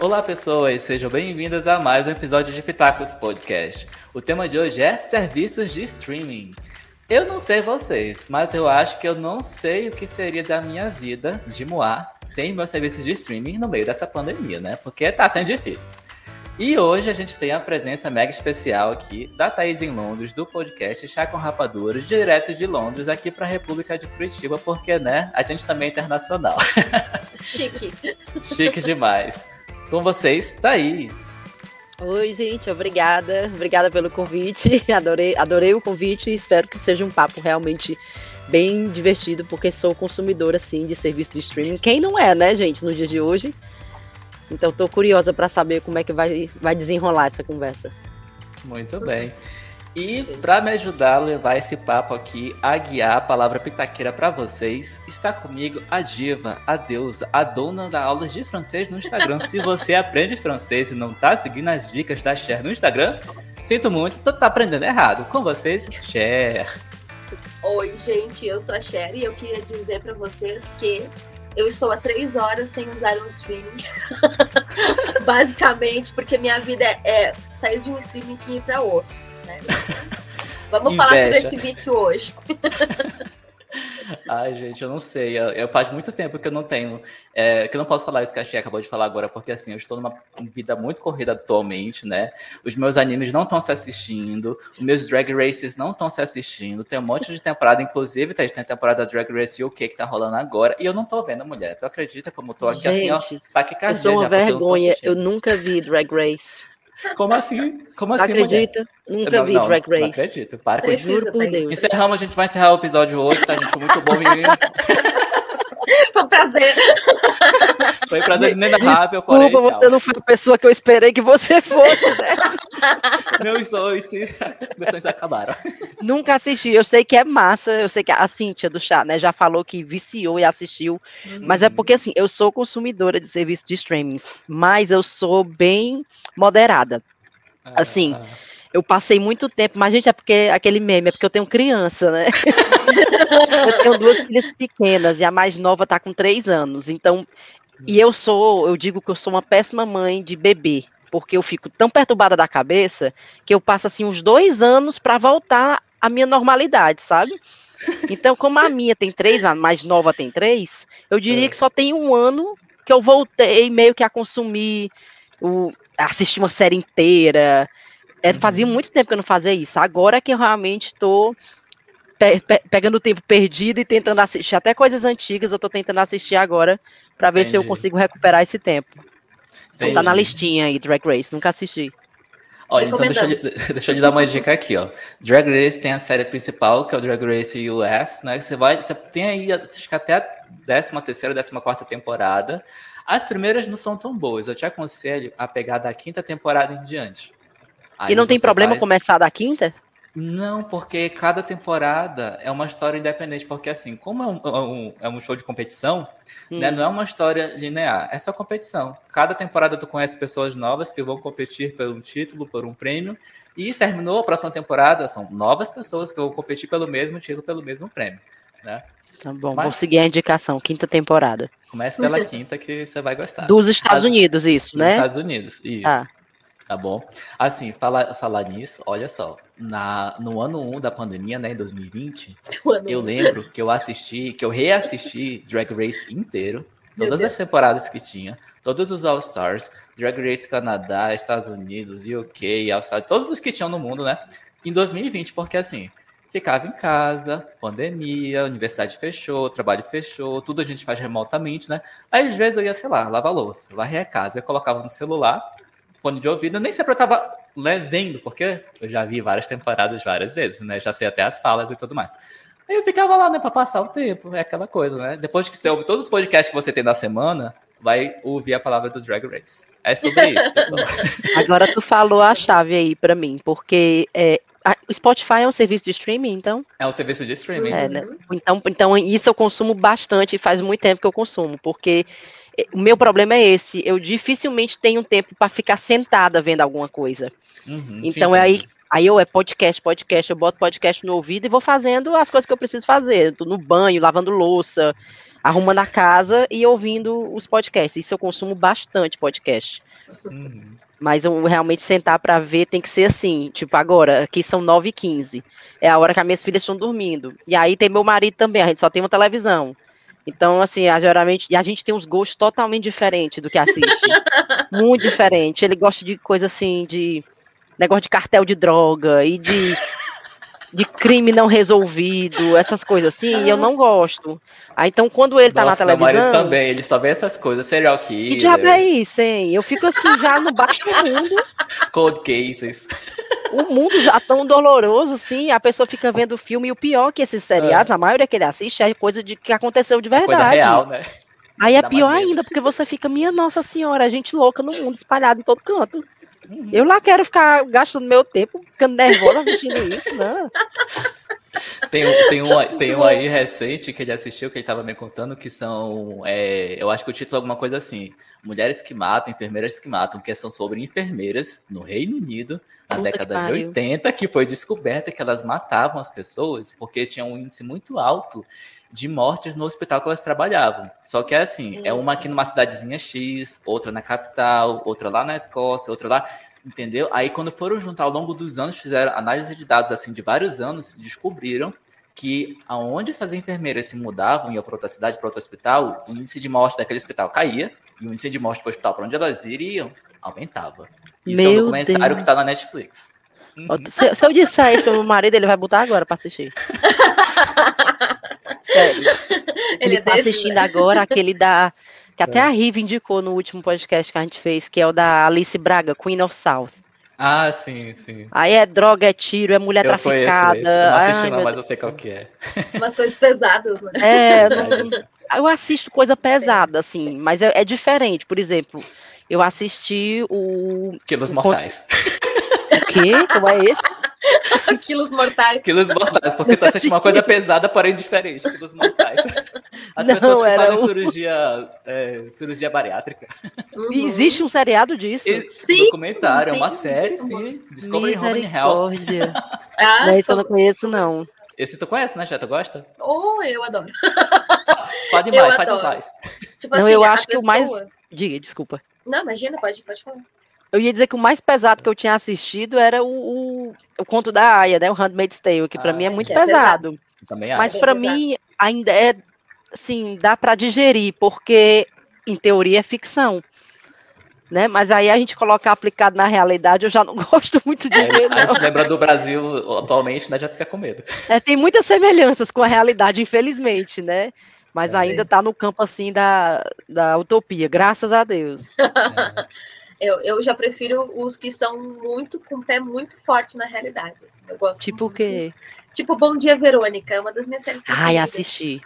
Olá, pessoas, sejam bem-vindas a mais um episódio de Pitacos Podcast. O tema de hoje é serviços de streaming. Eu não sei vocês, mas eu acho que eu não sei o que seria da minha vida de Moar sem meus serviços de streaming no meio dessa pandemia, né? Porque tá sendo difícil. E hoje a gente tem a presença mega especial aqui da Thaís em Londres, do podcast Chá com Rapadura, direto de Londres, aqui para a República de Curitiba, porque, né, a gente também é internacional. Chique. Chique demais. Com vocês, Thaís. Oi, gente, obrigada. Obrigada pelo convite. Adorei, adorei o convite e espero que seja um papo realmente bem divertido, porque sou consumidora, assim, de serviço de streaming. Quem não é, né, gente, no dia de hoje? Então, estou curiosa para saber como é que vai, vai desenrolar essa conversa. Muito bem. E para me ajudar a levar esse papo aqui, a guiar a palavra pitaqueira para vocês, está comigo a diva, a deusa, a dona da aula de francês no Instagram. Se você aprende francês e não está seguindo as dicas da Cher no Instagram, sinto muito, tá aprendendo errado. Com vocês, Cher. Oi, gente, eu sou a Cher e eu queria dizer para vocês que eu estou há três horas sem usar um streaming. Basicamente, porque minha vida é, é sair de um streaming e ir para outro né? Vamos falar sobre esse vício hoje. Ai, gente, eu não sei. Eu, eu, faz muito tempo que eu não tenho. É, que eu não posso falar isso que a Chia acabou de falar agora, porque assim, eu estou numa vida muito corrida atualmente, né? Os meus animes não estão se assistindo, os meus drag races não estão se assistindo. Tem um monte de temporada, inclusive, tá, tem a temporada Drag Race UK que tá rolando agora, e eu não tô vendo, mulher. Tu acredita como eu tô aqui gente, assim, ó? Tá aqui eu sou uma vergonha, eu, eu nunca vi Drag Race. Como assim? Como assim? Acredita? Mulher? Nunca não, vi não, Drag Race. Não acredito. Para com isso. Juro por Deus. Encerramos, a gente vai encerrar o episódio hoje, tá, gente? Foi muito bom, menino. Foi um prazer. Foi um prazer inenarrável, porém. Desculpa, você não foi a pessoa que eu esperei que você fosse, né? Meus sonhos, meus sonhos acabaram. Nunca assisti. Eu sei que é massa. Eu sei que a Cíntia do chá, né, já falou que viciou e assistiu. Uhum. Mas é porque, assim, eu sou consumidora de serviço de streamings, mas eu sou bem moderada. Ah, assim, ah. Eu passei muito tempo, mas, gente, é porque aquele meme, é porque eu tenho criança, né? eu tenho duas filhas pequenas e a mais nova tá com três anos. Então, e eu sou, eu digo que eu sou uma péssima mãe de bebê porque eu fico tão perturbada da cabeça que eu passo assim uns dois anos para voltar à minha normalidade, sabe? Então, como a minha tem três, a mais nova tem três, eu diria é. que só tem um ano que eu voltei meio que a consumir, o, assistir uma série inteira. É, fazia muito tempo que eu não fazia isso. Agora que eu realmente estou pe pe pegando o tempo perdido e tentando assistir até coisas antigas, eu estou tentando assistir agora para ver Entendi. se eu consigo recuperar esse tempo. Entendi. Tá na listinha aí, Drag Race, nunca assisti. Olha, então deixa eu, deixa eu lhe dar uma dica aqui, ó. Drag Race tem a série principal, que é o Drag Race US, né? Você vai, você tem aí, acho que até a 13 terceira, 14 quarta temporada. As primeiras não são tão boas. Eu te aconselho a pegar da quinta temporada em diante. Aí e não tem problema vai... começar da quinta? Não, porque cada temporada é uma história independente, porque assim, como é um, é um, é um show de competição, né, hum. né, não é uma história linear, é só competição. Cada temporada tu conhece pessoas novas que vão competir por um título, por um prêmio, e terminou a próxima temporada, são novas pessoas que vão competir pelo mesmo título, pelo mesmo prêmio, né? Tá bom, Mas, vou seguir a indicação, quinta temporada. Comece pela quinta que você vai gostar. Dos Estados Unidos, isso, né? Dos Estados Unidos, isso. Ah. Tá bom? Assim, falar, falar nisso, olha só. Na, no ano 1 da pandemia, né, em 2020, eu lembro que eu assisti, que eu reassisti Drag Race inteiro, todas as temporadas que tinha, todos os All-Stars, Drag Race Canadá, Estados Unidos, UK, All-Stars, todos os que tinham no mundo, né, em 2020, porque assim, ficava em casa, pandemia, universidade fechou, trabalho fechou, tudo a gente faz remotamente, né? Aí às vezes eu ia, sei lá, lavar louça, varrer a casa, eu colocava no celular fone de ouvido, nem sempre eu tava vendo, porque eu já vi várias temporadas várias vezes, né? Já sei até as falas e tudo mais. Aí eu ficava lá, né, pra passar o tempo, é aquela coisa, né? Depois que você ouve todos os podcasts que você tem na semana, vai ouvir a palavra do Drag Race. É sobre isso, pessoal. Agora tu falou a chave aí para mim, porque é, o Spotify é um serviço de streaming, então? É um serviço de streaming. É, né? então, então, isso eu consumo bastante e faz muito tempo que eu consumo, porque o meu problema é esse. Eu dificilmente tenho tempo para ficar sentada vendo alguma coisa. Uhum, então é aí, aí eu é podcast, podcast, eu boto podcast no ouvido e vou fazendo as coisas que eu preciso fazer. Eu tô no banho, lavando louça. arrumando a casa e ouvindo os podcasts. Isso eu consumo bastante podcast. Uhum. Mas eu realmente sentar para ver tem que ser assim, tipo agora, aqui são 9h15. É a hora que as minhas filhas estão dormindo. E aí tem meu marido também, a gente só tem uma televisão. Então, assim, a, geralmente, e a gente tem uns gostos totalmente diferentes do que assiste. Muito diferente. Ele gosta de coisa assim, de negócio de cartel de droga e de de crime não resolvido, essas coisas assim, e eu não gosto. Aí, então, quando ele tá Nossa, na televisão. também, ele só vê essas coisas, serial killer. Que diabo é isso, hein? Eu fico assim, já no baixo do mundo. Cold cases. O mundo já tão doloroso, assim, a pessoa fica vendo o filme, e o pior que esses seriados, é. a maioria que ele assiste é coisa de que aconteceu de verdade. É coisa real, né? Aí é pior ainda, porque você fica, minha Nossa Senhora, a gente louca no mundo, espalhado em todo canto. Uhum. Eu lá quero ficar gastando meu tempo, ficando nervosa assistindo isso, não. Tem um, tem, um, tem um aí recente que ele assistiu, que ele estava me contando, que são. É, eu acho que o título é alguma coisa assim: Mulheres que matam, enfermeiras que matam, que são sobre enfermeiras no Reino Unido, na Puta década de 80, que foi descoberta que elas matavam as pessoas porque tinham um índice muito alto de mortes no hospital que elas trabalhavam. Só que é assim, é uma aqui numa cidadezinha X, outra na capital, outra lá na Escócia, outra lá, entendeu? Aí quando foram juntar ao longo dos anos, fizeram análise de dados assim de vários anos, descobriram que aonde essas enfermeiras se mudavam, iam para outra cidade, para outro hospital, o índice de morte daquele hospital caía e o índice de morte para o hospital para onde elas iriam aumentava. Isso Meu é um documentário Deus. que está na Netflix. Uhum. Se, se, eu disser isso para meu marido, ele vai botar agora para assistir. Sério. Ele, ele tá desse, assistindo né? agora aquele da. Que até é. a Riva indicou no último podcast que a gente fez, que é o da Alice Braga, Queen of South. Ah, sim, sim. Aí é droga, é tiro, é mulher eu traficada. Esse. Eu não assisti Ai, não, mas eu sei qual que é. Umas coisas pesadas, né? É, não, eu assisto coisa pesada, assim, mas é, é, diferente. Por exemplo, eu assisti o... Quilos Mortais. O quê? Como é esse? Quilos mortais. Quilos mortais, porque tu assiste uma coisa pesada, porém diferente. Quilos mortais. As não, pessoas que fazem um... cirurgia, é, cirurgia bariátrica. Uhum. Existe um seriado disso? E, sim. Documentário, sim, é uma série, sim. Discovery Home and Health. ah, não, isso eu não conheço, não. Esse tu conhece, né, Tu gosta? Oh, eu adoro. Pode mais, pode mais. Tipo não, assim, eu acho pessoa... que o mais... Diga, desculpa. Não, imagina, pode, pode falar. Eu ia dizer que o mais pesado que eu tinha assistido era o, o, o conto da Aya, né? O Handmaid's Tale, que para ah, mim é muito é pesado. pesado. Também Mas para mim ainda é, assim, dá para digerir, porque em teoria é ficção. Né? Mas aí a gente colocar aplicado na realidade, eu já não gosto muito de é, ver. A gente lembra do Brasil atualmente, né? Já fica com medo. É, tem muitas semelhanças com a realidade, infelizmente, né? Mas é, ainda está no campo assim da, da utopia, graças a Deus. É. Eu, eu já prefiro os que são muito com o pé muito forte na realidade. Assim. Eu gosto tipo o quê? Tipo Bom Dia Verônica, é uma das minhas séries preferidas. Ai, assisti.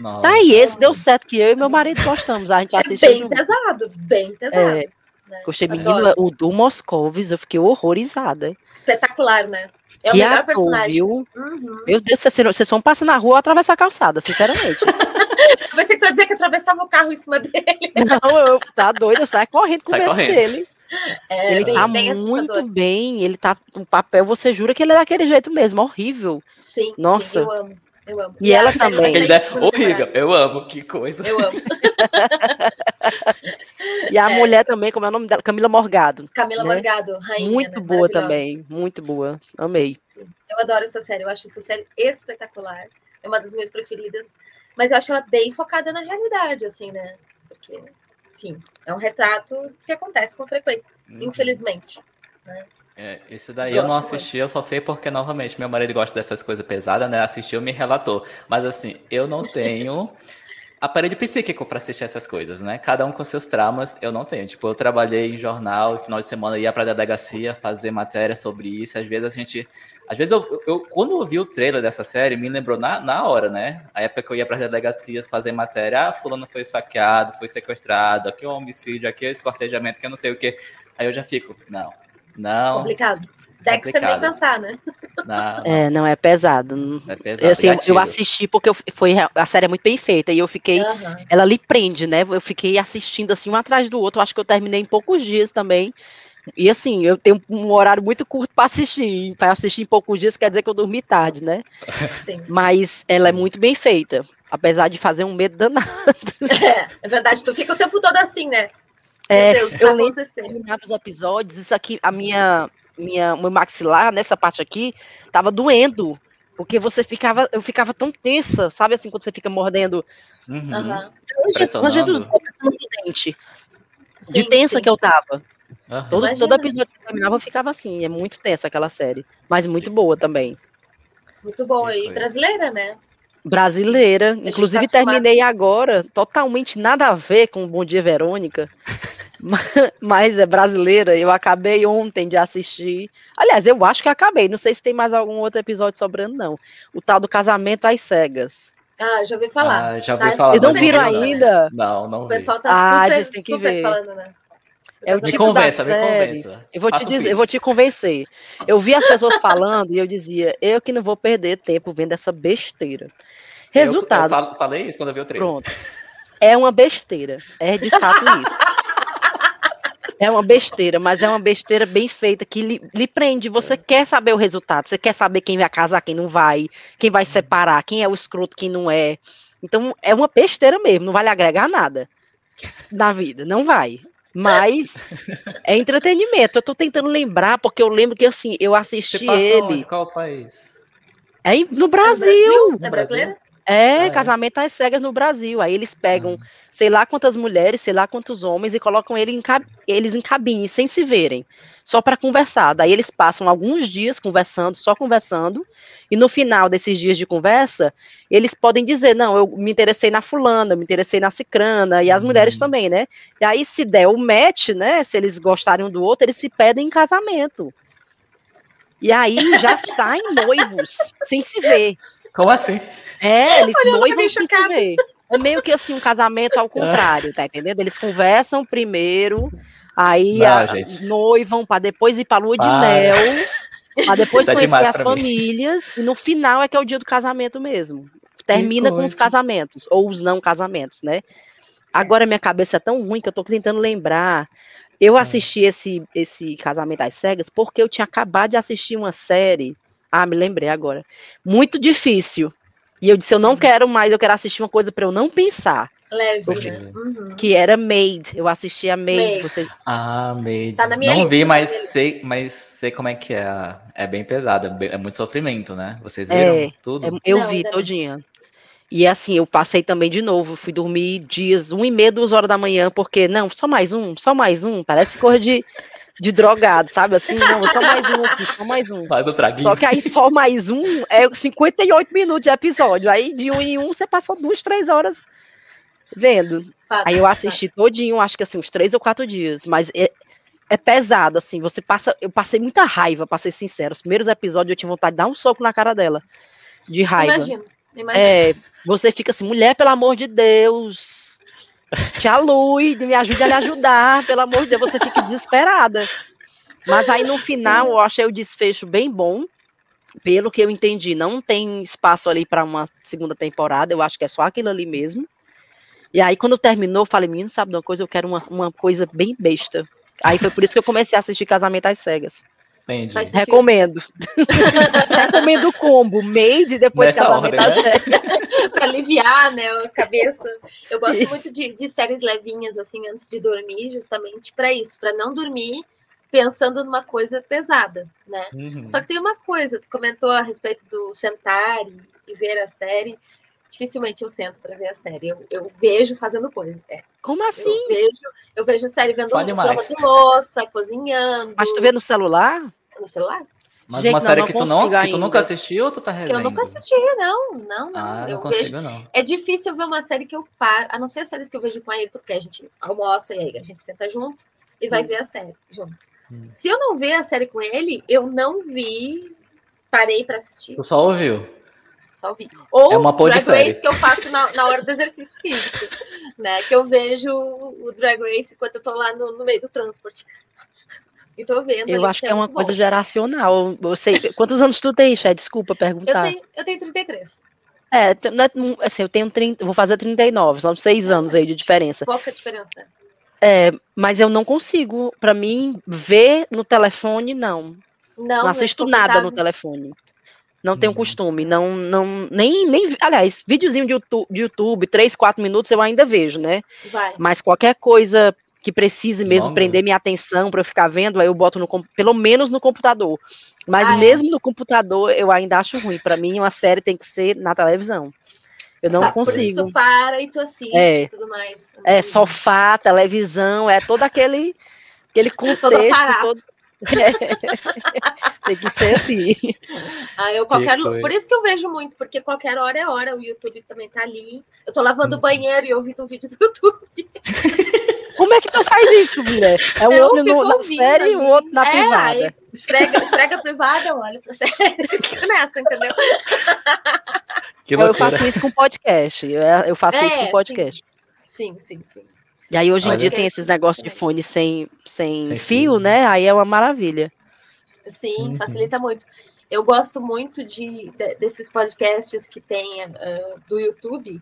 Nossa. Tá aí, esse deu certo que eu e meu marido gostamos. A gente é assistiu. Bem junto. pesado, bem pesado. É. Né? Gostei, menino, o do Moscovis, eu fiquei horrorizada. Espetacular, né? É que o melhor ator, personagem. Viu? Uhum. Meu Deus, vocês vão passar na rua ou atravessar a calçada, sinceramente. Você que dizer que atravessava o carro em cima dele. Não, eu, tá doido, eu saio correndo com medo dele. É, ele bem, tá bem muito bem, ele tá no papel, você jura que ele é daquele jeito mesmo, horrível. Sim, Nossa. Sim, eu amo. Eu amo. E, e ela também. Aquele é horrível, eu amo, que coisa. Eu amo. e a é. mulher também, como é o nome dela? Camila Morgado. Camila né? Morgado, rainha. Muito né? boa também, muito boa. Amei. Sim, sim. Eu adoro essa série, eu acho essa série espetacular. É uma das minhas preferidas mas eu acho ela bem focada na realidade, assim, né? Porque, enfim, é um retrato que acontece com frequência, uhum. infelizmente. É, esse daí eu, não assisti, eu só sei porque, novamente, meu marido gosta dessas coisas pesadas, né? Assistiu, me relatou. Mas, assim, eu não tenho aparelho psíquico para assistir essas coisas, né? Cada um com seus traumas, eu não tenho. Tipo, eu trabalhei em jornal, e final de semana ia para a delegacia fazer matéria sobre isso. Às vezes a gente às vezes, eu, eu, quando eu vi o trailer dessa série, me lembrou na, na hora, né? A época que eu ia para as delegacias fazer matéria, ah, fulano foi esfaqueado, foi sequestrado, aqui é um homicídio, aqui é escortejamento, que eu não sei o que. Aí eu já fico, não, não. Complicado. Dexter nem pensar, né? Não, É, não é pesado. É pesado. Assim, eu assisti porque eu, foi a série é muito bem feita e eu fiquei, uhum. ela lhe prende, né? Eu fiquei assistindo assim um atrás do outro. Acho que eu terminei em poucos dias também. E assim, eu tenho um horário muito curto para assistir. Para assistir em poucos dias quer dizer que eu dormi tarde, né? Sim. Mas ela é muito bem feita. apesar de fazer um medo danado. É, é verdade, tu fica o tempo todo assim, né? É, Deus, eu lembro terminava os episódios, isso aqui, a minha, minha, meu maxilar, nessa parte aqui, tava doendo. Porque você ficava, eu ficava tão tensa, sabe assim, quando você fica mordendo. Uhum. Uhum. dos dente. Sim, de tensa sim. que eu tava. Uhum. Todo, todo episódio que terminava eu ficava assim. É muito tensa aquela série. Mas muito boa também. Muito boa. E brasileira, né? Brasileira. Inclusive, tá terminei agora, totalmente nada a ver com Bom Dia Verônica. mas é brasileira. Eu acabei ontem de assistir. Aliás, eu acho que acabei. Não sei se tem mais algum outro episódio sobrando, não. O tal do casamento às cegas. Ah, já ouvi falar. Ah, já ouvi tá falar. Vocês não viram ainda? Não, não vi. O pessoal tá ah, super, ver. falando, né? É o me tipo convença, da série. Eu vou, te dizer, eu vou te convencer. Eu vi as pessoas falando e eu dizia, eu que não vou perder tempo vendo essa besteira. Resultado. Eu, eu falei isso quando eu vi o trailer. Pronto. É uma besteira. É de fato isso. É uma besteira, mas é uma besteira bem feita que lhe, lhe, prende. Você quer saber o resultado, você quer saber quem vai casar, quem não vai, quem vai separar, quem é o escroto, quem não é. Então é uma besteira mesmo, não vai lhe agregar nada na vida, não vai. Mas é entretenimento. Eu tô tentando lembrar, porque eu lembro que assim, eu assisti ele. Onde? Qual país? É no Brasil. É brasileiro? É, ah, é, casamento às cegas no Brasil. Aí eles pegam uhum. sei lá quantas mulheres, sei lá quantos homens e colocam ele em eles em cabine, sem se verem, só para conversar. Daí eles passam alguns dias conversando, só conversando, e no final desses dias de conversa, eles podem dizer: Não, eu me interessei na fulana, eu me interessei na cicrana, e as uhum. mulheres também, né? E aí, se der o match, né? Se eles gostarem um do outro, eles se pedem em casamento. E aí já saem noivos, sem se ver. Como assim? É, eles noivam sem se ver. É meio que assim, um casamento ao contrário, tá entendendo? Eles conversam primeiro, aí Não, a, noivam para depois ir pra lua de mel, para depois é conhecer as famílias, mim. e no final é que é o dia do casamento mesmo. Termina com os casamentos, ou os não casamentos, né? Agora minha cabeça é tão ruim que eu tô tentando lembrar. Eu hum. assisti esse, esse Casamento às Cegas porque eu tinha acabado de assistir uma série. Ah, me lembrei agora. Muito difícil. E eu disse, eu não uhum. quero mais, eu quero assistir uma coisa para eu não pensar. Leve, né? uhum. Que era Made. Eu assisti a Made. Made. Você... Ah, Made. Tá não vi, mas sei, mas sei como é que é. É bem pesado, é, é muito sofrimento, né? Vocês viram é, tudo? É, eu não, vi todinha. E assim, eu passei também de novo, fui dormir dias, um e meia, duas horas da manhã, porque, não, só mais um, só mais um, parece cor de, de drogado, sabe? Assim, não, só mais um aqui, só mais um. Mais um traguinho. Só que aí só mais um é 58 minutos de episódio. Aí de um em um você passou duas, três horas vendo. Fato, aí eu assisti fato. todinho, acho que assim, uns três ou quatro dias. Mas é, é pesado, assim, você passa. Eu passei muita raiva, pra ser sincero. Os primeiros episódios eu tinha vontade de dar um soco na cara dela. De raiva. Imagino, imagino. É, você fica assim, mulher, pelo amor de Deus te alui, me ajude a lhe ajudar, pelo amor de Deus, você fica desesperada. Mas aí no final eu achei o desfecho bem bom. Pelo que eu entendi, não tem espaço ali para uma segunda temporada, eu acho que é só aquilo ali mesmo. E aí, quando terminou, eu falei, menino, sabe de uma coisa? Eu quero uma, uma coisa bem besta. Aí foi por isso que eu comecei a assistir Casamento às Cegas. Entendi. Recomendo. Recomendo o combo, made depois Nessa Casamento ordem, às né? Para aliviar, né, a cabeça. Eu gosto isso. muito de, de, séries levinhas, assim, antes de dormir, justamente para isso, para não dormir pensando numa coisa pesada, né? Uhum. Só que tem uma coisa, tu comentou a respeito do sentar e, e ver a série. Dificilmente eu sento para ver a série. Eu, eu vejo fazendo coisa. É. Como assim? Eu vejo, eu vejo a série vendo roupa de louça, cozinhando. Mas tu vê no celular? No celular? Mas Gente, uma série não, que, tu não, que tu nunca assistiu ou tu tá revendo? Eu nunca assisti, não. Não, não. Ah, eu não consigo, vejo... não. É difícil ver uma série que eu paro, a não ser as séries que eu vejo com ele, porque a gente almoça e aí a gente senta junto e vai hum. ver a série junto. Hum. Se eu não ver a série com ele, eu não vi, parei para assistir. Tu só ouviu? Só ouvi. Ou é uma Drag Race que eu faço na, na hora do exercício físico, né? Que eu vejo o Drag Race enquanto eu tô lá no, no meio do transporte. E tô vendo. Eu acho que é, é uma coisa bom. geracional. Eu sei. Quantos anos tu tem, Fé? Desculpa perguntar. Eu tenho, eu tenho 33. É, é assim, eu tenho 30, vou fazer 39, são seis anos aí de diferença. Pouca diferença. É, mas eu não consigo, para mim, ver no telefone, não. Não, não assisto nada no telefone. Não tenho costume, não, não, nem, nem, aliás, videozinho de YouTube, de YouTube, 3, 4 minutos eu ainda vejo, né? Vai. Mas qualquer coisa que precise mesmo prender minha atenção para eu ficar vendo, aí eu boto no, pelo menos no computador. Mas ah, é? mesmo é. no computador eu ainda acho ruim. Para mim, uma série tem que ser na televisão. Eu não ah, consigo. Por isso para e tu assiste é, e tudo mais. É, sofá, televisão, é todo aquele, aquele contexto todo. É. Tem que ser assim. Ah, eu qualquer... Por isso que eu vejo muito, porque qualquer hora é hora, o YouTube também tá ali. Eu tô lavando o hum. banheiro e ouvindo um vídeo do YouTube. Como é que tu faz isso, mulher? É um eu olho no, na série e o outro na é, privada. esfrega, esfrega a privada, olha pra série. Fica nessa, entendeu? eu faço isso com podcast. Eu faço é, isso com podcast. Sim, sim, sim. sim. E aí hoje em dia tem esses negócios de fone sem, sem, sem fio, fio, né? Aí é uma maravilha. Sim, uhum. facilita muito. Eu gosto muito de, de desses podcasts que tem uh, do YouTube,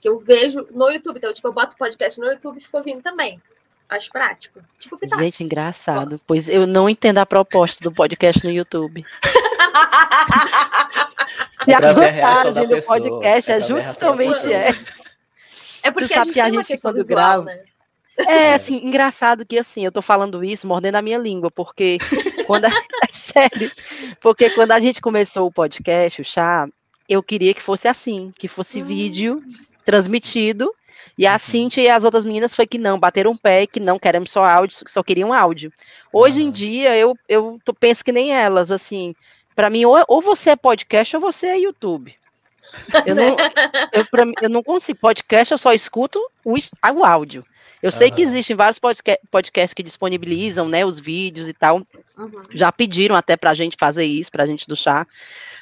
que eu vejo no YouTube. Então, tipo, eu boto podcast no YouTube e fico ouvindo também. Acho prático. Tipo, Pitax. Gente, engraçado. Gosto. Pois eu não entendo a proposta do podcast no YouTube. e a vantagem do podcast é, é justamente essa. É porque a gente, a gente quando visual, grava. Né? É, assim, engraçado que assim, eu tô falando isso mordendo a minha língua, porque quando a, é sério, porque quando a gente começou o podcast, o chá, eu queria que fosse assim, que fosse hum. vídeo transmitido, e a uhum. Cintia e as outras meninas foi que não, bateram um pé, que não queremos só áudio, só queriam áudio. Hoje em dia, eu, eu penso que nem elas, assim, para mim, ou, ou você é podcast ou você é YouTube. Eu não, eu, pra, eu não consigo. Podcast eu só escuto o, o áudio. Eu sei uhum. que existem vários podcasts que disponibilizam, né, os vídeos e tal. Uhum. Já pediram até pra gente fazer isso, pra gente do chá.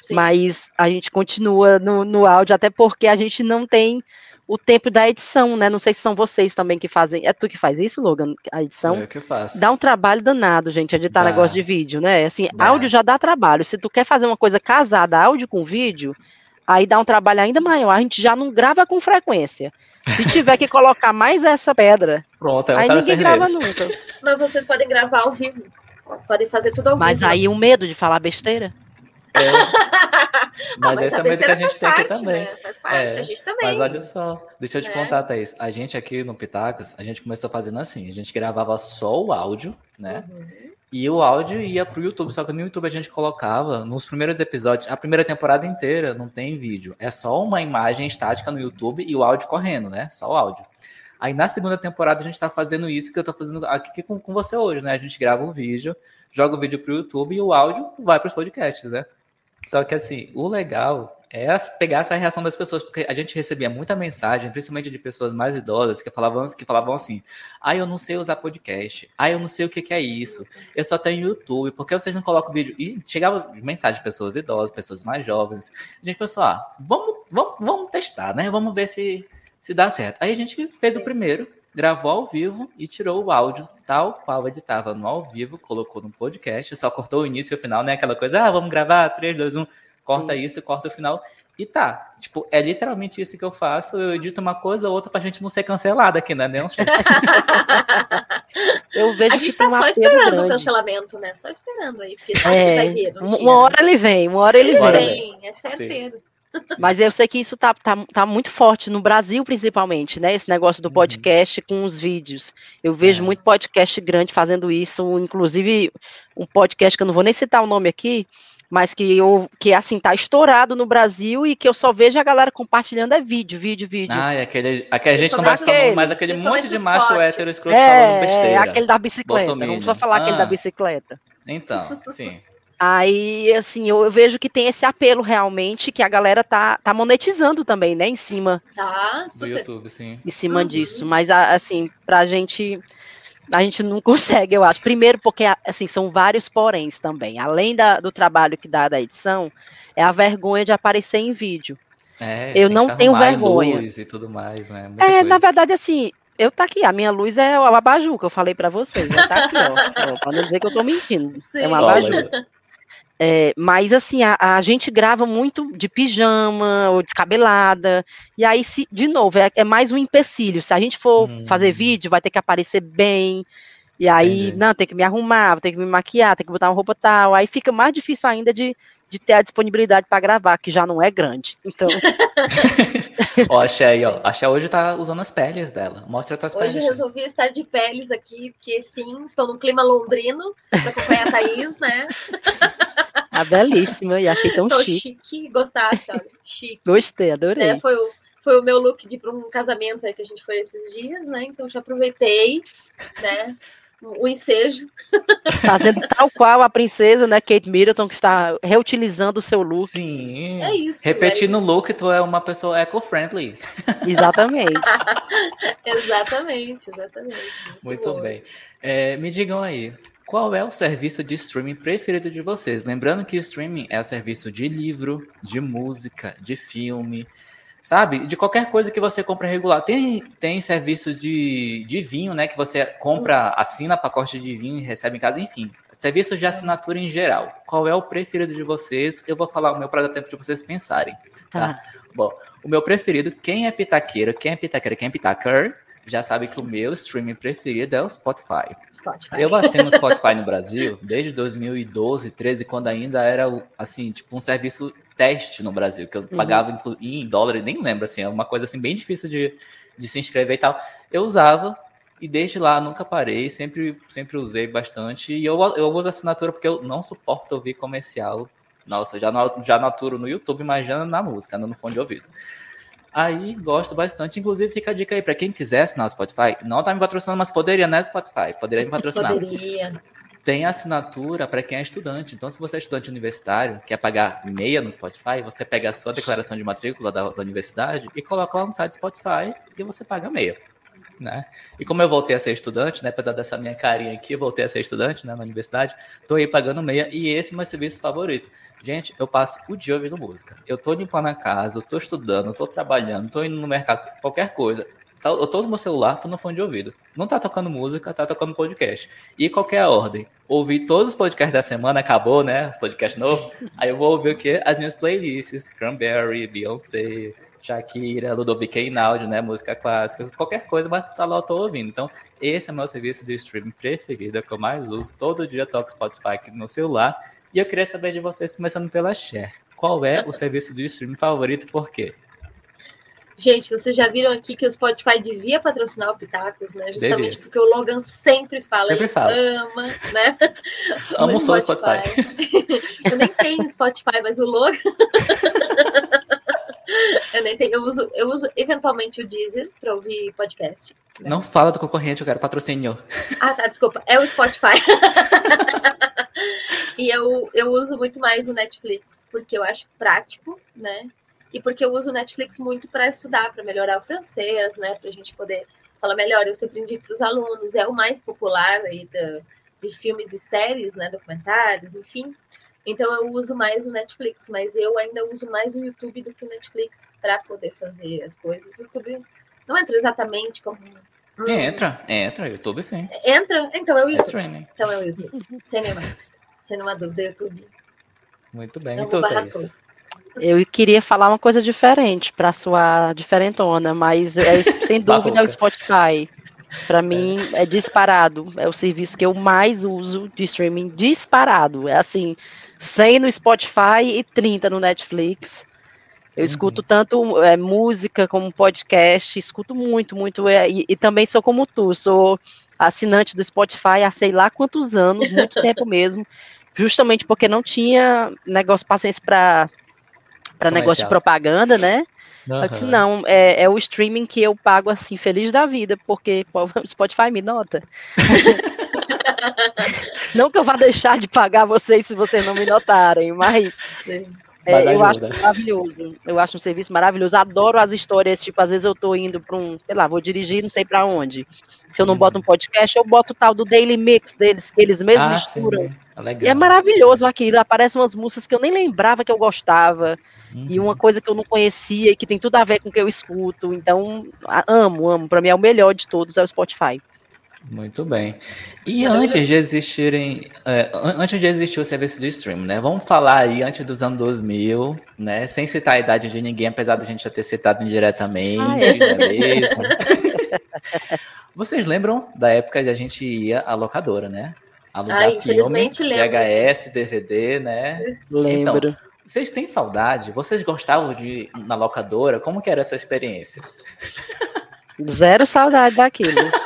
Sim. Mas a gente continua no, no áudio, até porque a gente não tem o tempo da edição, né? Não sei se são vocês também que fazem. É tu que faz isso, Logan? A edição? É que eu faço. Dá um trabalho danado, gente, editar dá. negócio de vídeo, né? Assim, dá. áudio já dá trabalho. Se tu quer fazer uma coisa casada, áudio com vídeo, aí dá um trabalho ainda maior. A gente já não grava com frequência. Se tiver que colocar mais essa pedra, Pronto, é aí ninguém grava nunca. Mas vocês podem gravar ao vivo. Podem fazer tudo ao Mas vivo. Mas aí o medo de falar besteira. É. Mas, ah, mas esse é o medo que a gente tem aqui também. Né? Faz parte, é, a gente também. Mas olha só, deixa eu te é. contar, Thaís. A gente aqui no Pitacos, a gente começou fazendo assim: a gente gravava só o áudio, né? Uhum. E o áudio ia pro YouTube, só que no YouTube a gente colocava nos primeiros episódios, a primeira temporada inteira não tem vídeo, é só uma imagem estática no YouTube e o áudio correndo, né? Só o áudio. Aí na segunda temporada a gente tá fazendo isso que eu tô fazendo aqui com, com você hoje, né? A gente grava um vídeo, joga o vídeo pro YouTube e o áudio vai para os podcasts, né? Só que assim, o legal é pegar essa reação das pessoas, porque a gente recebia muita mensagem, principalmente de pessoas mais idosas, que falavam, que falavam assim: ah, eu não sei usar podcast, ah, eu não sei o que, que é isso, eu só tenho YouTube, por que vocês não colocam vídeo? E chegava mensagem de pessoas idosas, pessoas mais jovens. A gente pensou: ah, vamos, vamos, vamos testar, né? Vamos ver se, se dá certo. Aí a gente fez o primeiro, gravou ao vivo e tirou o áudio tal qual ele estava no ao vivo, colocou no podcast, só cortou o início e o final, né? Aquela coisa, ah, vamos gravar, 3, 2, 1, corta Sim. isso, corta o final. E tá, tipo, é literalmente isso que eu faço. Eu edito uma coisa ou outra pra gente não ser cancelada aqui, né? Não, eu vejo a gente tá só esperando grande. o cancelamento, né? Só esperando aí, porque é, vai vir. Um uma hora ele vem, uma hora ele, ele vem. vem. É certeiro. Sim. Mas eu sei que isso tá, tá, tá muito forte no Brasil, principalmente, né? Esse negócio do uhum. podcast uhum. com os vídeos. Eu vejo é. muito podcast grande fazendo isso, inclusive um podcast que eu não vou nem citar o nome aqui, mas que eu que assim tá estourado no Brasil e que eu só vejo a galera compartilhando é vídeo, vídeo, vídeo. Ah, é aquele, aquele a gente não mais falando, mas aquele monte de macho hétero escroto é, falando besteira. É, aquele da bicicleta. Bolsominion. Vamos só falar ah. aquele da bicicleta. Então, sim. Aí, assim, eu, eu, vejo que tem esse apelo realmente, que a galera tá, tá monetizando também, né, em cima. Tá, super. Do YouTube, sim. Em cima uhum. disso. Mas, assim, pra gente, a gente não consegue, eu acho. Primeiro porque, assim, são vários poréns também. Além da, do trabalho que dá da edição, é a vergonha de aparecer em vídeo. É, eu não tenho vergonha. Luz e tudo mais, né? Muita é, coisa. na verdade, assim, eu tá aqui, a minha luz é o abajur que eu falei para vocês, né? Tá aqui, ó, ó. Pra não dizer que eu tô mentindo. Sim. É um abajur. É, mas assim, a, a, gente grava muito de pijama ou descabelada, e aí, se, de novo, é, é mais um empecilho. Se a gente for hum. fazer vídeo, vai ter que aparecer bem, e aí, Entendi. não, tem que me arrumar, tem que me maquiar, tem que botar uma roupa tal, aí fica mais difícil ainda de, de ter a disponibilidade para gravar, que já não é grande. Então. ó, a aí, ó. A hoje tá usando as peles dela. Mostra as tuas hoje peles. Hoje resolvi estar de peles aqui, porque sim, estou no clima londrino para acompanhar a Thaís, né? A ah, belíssima, e achei tão Tô chique. chique, gostasse, sabe? Chique. Gostei, adorei. É, foi o foi o meu look de um casamento aí que a gente foi esses dias, né? Então já aproveitei, né? O ensejo. Fazendo tal qual a princesa, né, Kate Middleton, que está reutilizando o seu look. Sim. É isso. Repetindo é o look, tu é uma pessoa eco-friendly. Exatamente. exatamente, exatamente. Muito, Muito bem. É, me digam aí, qual é o serviço de streaming preferido de vocês? Lembrando que streaming é serviço de livro, de música, de filme, sabe? De qualquer coisa que você compra regular. Tem, tem serviço de, de vinho, né? Que você compra, assina pacote de vinho e recebe em casa, enfim. Serviços de assinatura em geral. Qual é o preferido de vocês? Eu vou falar o meu para dar tempo de vocês pensarem. Tá? tá? Bom, o meu preferido, quem é pitaqueiro, quem é pitaqueiro, quem é pitaquer, já sabe que o meu streaming preferido é o Spotify. Spotify. Eu assino o Spotify no Brasil desde 2012, 13, quando ainda era assim, tipo um serviço teste no Brasil, que eu uhum. pagava em dólar, nem lembro, assim, é uma coisa assim bem difícil de, de se inscrever e tal. Eu usava e desde lá nunca parei, sempre, sempre usei bastante. E eu, eu uso assinatura porque eu não suporto ouvir comercial. Nossa, já, já naturo no YouTube, imagina na música, no fone de ouvido. Aí gosto bastante. Inclusive, fica a dica aí para quem quiser assinar o Spotify. Não tá me patrocinando, mas poderia, né, Spotify? Poderia me patrocinar. Poderia tem assinatura para quem é estudante. Então, se você é estudante universitário, quer pagar meia no Spotify, você pega a sua declaração de matrícula da, da universidade e coloca lá no site Spotify e você paga meia. Né? E como eu voltei a ser estudante, né, apesar dessa minha carinha aqui, eu voltei a ser estudante né, na universidade, tô aí pagando meia e esse é meu serviço favorito. Gente, eu passo o dia ouvindo música. Eu tô limpando a casa, eu tô estudando, eu tô trabalhando, tô indo no mercado, qualquer coisa. Tá, eu tô no meu celular, tô no fone de ouvido. Não tá tocando música, tá tocando podcast. E qualquer ordem. Ouvi todos os podcasts da semana, acabou, né? Podcast novo. Aí eu vou ouvir o quê? As minhas playlists. Cranberry, Beyoncé, Shakira, Ludovic Einaudi, né? Música clássica. Qualquer coisa, mas tá lá eu tô ouvindo. Então, esse é o meu serviço de streaming preferido, é que eu mais uso. Todo dia toco Spotify aqui no celular. E eu queria saber de vocês, começando pela Share. Qual é o serviço de streaming favorito e por quê? Gente, vocês já viram aqui que o Spotify devia patrocinar o Pitacos, né? Justamente devia. porque o Logan sempre fala, sempre ele fala. ama, né? Amo só o Spotify. eu nem tenho Spotify, mas o Logan. eu nem tenho, eu uso, eu uso eventualmente o Deezer para ouvir podcast. Né? Não fala do concorrente, eu quero patrocínio. Ah, tá, desculpa. É o Spotify. e eu, eu uso muito mais o Netflix, porque eu acho prático, né? E porque eu uso o Netflix muito para estudar, para melhorar o francês, né? Para a gente poder falar melhor. Eu sempre indico para os alunos, é o mais popular aí da, de filmes e séries, né? Documentários, enfim. Então eu uso mais o Netflix, mas eu ainda uso mais o YouTube do que o Netflix para poder fazer as coisas. O YouTube não entra exatamente como. Hum, entra, entra, YouTube sim. Entra, então é o YouTube. É então é o YouTube. Sem nenhuma dúvida. Sem nenhuma dúvida, YouTube. Muito bem, então, Thaís. Eu queria falar uma coisa diferente para sua diferentona, mas é, sem dúvida é o Spotify. Para mim é disparado, é o serviço que eu mais uso de streaming disparado. É assim, 100 no Spotify e 30 no Netflix. Eu uhum. escuto tanto é, música como podcast, escuto muito, muito. É, e, e, também sou como tu, sou assinante do Spotify há sei lá quantos anos, muito tempo mesmo, justamente porque não tinha negócio paciência para para negócio de propaganda, né? Uhum. Eu disse, não, é, é, o streaming que eu pago assim, feliz da vida, porque o Spotify me nota. não que eu vá deixar de pagar vocês se vocês não me notarem, mas é, eu acho maravilhoso. Eu acho um serviço maravilhoso. Adoro as histórias, tipo, às vezes eu tô indo para um, sei lá, vou dirigir, não sei para onde. Se eu não uhum. boto um podcast, eu boto o tal do Daily Mix deles, que eles mesmos ah, misturam. Sim. É e é maravilhoso aquilo. Aparecem umas músicas que eu nem lembrava que eu gostava. Uhum. E uma coisa que eu não conhecia e que tem tudo a ver com o que eu escuto. Então, amo, amo. Para mim é o melhor de todos, é o Spotify. Muito bem. E antes de existirem, é, antes de existir o serviço de streaming, né? Vamos falar aí antes dos anos 2000, né? Sem citar a idade de ninguém, apesar da gente já ter citado indiretamente, ah, é. é mesmo? Vocês lembram da época que a gente ia à locadora, né? Alugar ah, filme, VHS, DVD, né? Lembro. Então, vocês têm saudade? Vocês gostavam de ir na locadora? Como que era essa experiência? Zero saudade daquilo.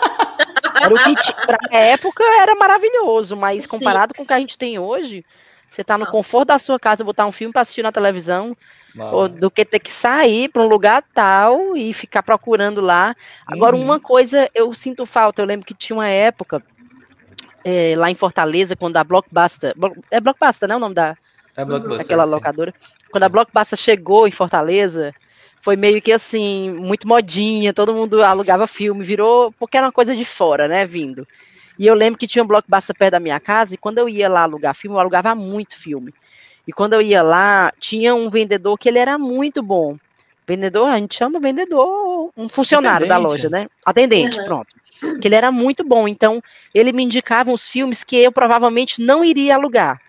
Era o que pra época era maravilhoso, mas comparado Sim. com o que a gente tem hoje, você tá no Nossa. conforto da sua casa, botar um filme para assistir na televisão, ou, do que ter que sair para um lugar tal e ficar procurando lá. Agora, uhum. uma coisa eu sinto falta, eu lembro que tinha uma época é, lá em Fortaleza, quando a Blockbuster. É Blockbuster, né? O nome da. É Blockbuster. Aquela sim. locadora. Quando a Blockbuster chegou em Fortaleza, foi meio que assim, muito modinha, todo mundo alugava filme, virou. Porque era uma coisa de fora, né? Vindo. E eu lembro que tinha um blockbuster perto da minha casa, e quando eu ia lá alugar filme, eu alugava muito filme. E quando eu ia lá, tinha um vendedor que ele era muito bom. Vendedor, a gente chama vendedor, um funcionário Atendente. da loja, né? Atendente, uhum. pronto. Que ele era muito bom. Então, ele me indicava uns filmes que eu provavelmente não iria alugar,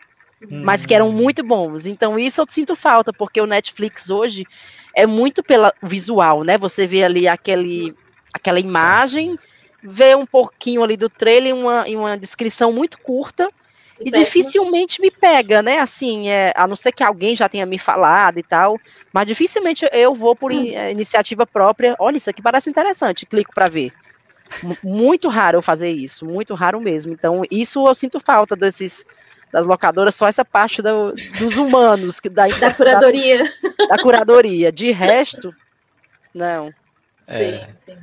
mas que eram hum. muito bons. Então, isso eu sinto falta, porque o Netflix hoje é muito pelo visual, né? Você vê ali aquele, aquela imagem vê um pouquinho ali do trailer e uma, uma descrição muito curta e, e dificilmente me pega, né? Assim, é, a não ser que alguém já tenha me falado e tal, mas dificilmente eu vou por in, é, iniciativa própria. Olha, isso aqui parece interessante, clico para ver. M muito raro eu fazer isso, muito raro mesmo. Então, isso eu sinto falta desses das locadoras, só essa parte do, dos humanos, que da, da curadoria. Da, da, curadoria. De resto, não. É. Sim, sim.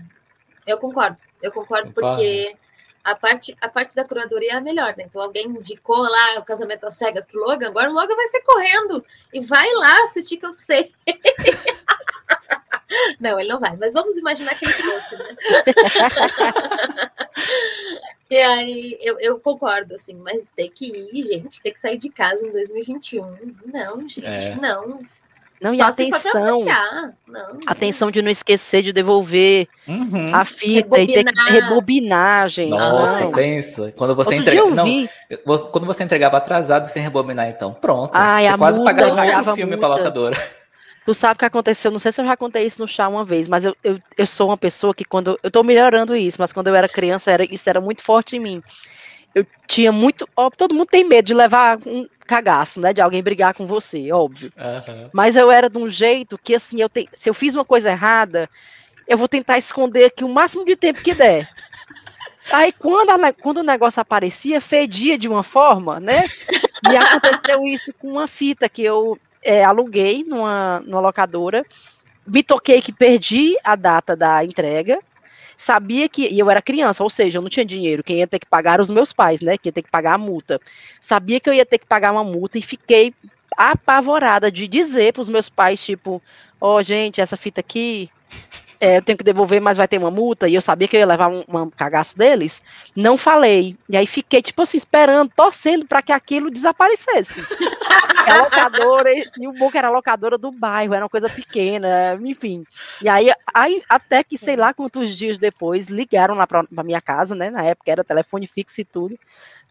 Eu concordo. Eu concordo, porque a parte, a parte da curadoria é a melhor, né? Então alguém indicou lá o casamento às cegas pro Logan, agora o Logan vai ser correndo e vai lá assistir que eu sei. não, ele não vai, mas vamos imaginar que ele fosse, né? e aí eu, eu concordo, assim, mas tem que ir, gente, tem que sair de casa em 2021. Não, gente, é. não. Não, Só e atenção. Não, atenção de não esquecer de devolver uhum. a fita rebobinar. e ter que rebobinar, gente. Nossa, não. pensa. Quando você entrega. Não, quando você entregava atrasado sem rebobinar, então, pronto. Ai, você a quase multa, pagava o filme para locadora. Tu sabe o que aconteceu? Não sei se eu já contei isso no chá uma vez, mas eu, eu, eu sou uma pessoa que quando. Eu tô melhorando isso, mas quando eu era criança, era, isso era muito forte em mim. Eu tinha muito. Ó, todo mundo tem medo de levar um, cagaço, né? De alguém brigar com você, óbvio. Uhum. Mas eu era de um jeito que, assim, eu te... se eu fiz uma coisa errada, eu vou tentar esconder aqui o máximo de tempo que der. Aí, quando, a, quando o negócio aparecia, fedia de uma forma, né? E aconteceu isso com uma fita que eu é, aluguei numa, numa locadora. Me toquei que perdi a data da entrega sabia que, e eu era criança, ou seja, eu não tinha dinheiro, quem ia ter que pagar eram os meus pais, né, que ia ter que pagar a multa. Sabia que eu ia ter que pagar uma multa e fiquei apavorada de dizer para os meus pais, tipo, ó, oh, gente, essa fita aqui é, eu tenho que devolver, mas vai ter uma multa, e eu sabia que eu ia levar um, um cagaço deles, não falei. E aí fiquei, tipo assim, esperando, torcendo para que aquilo desaparecesse. a locadora, e o bom que era locadora do bairro, era uma coisa pequena, enfim. E aí, aí até que, sei lá quantos dias depois, ligaram lá para minha casa, né? Na época era telefone fixo e tudo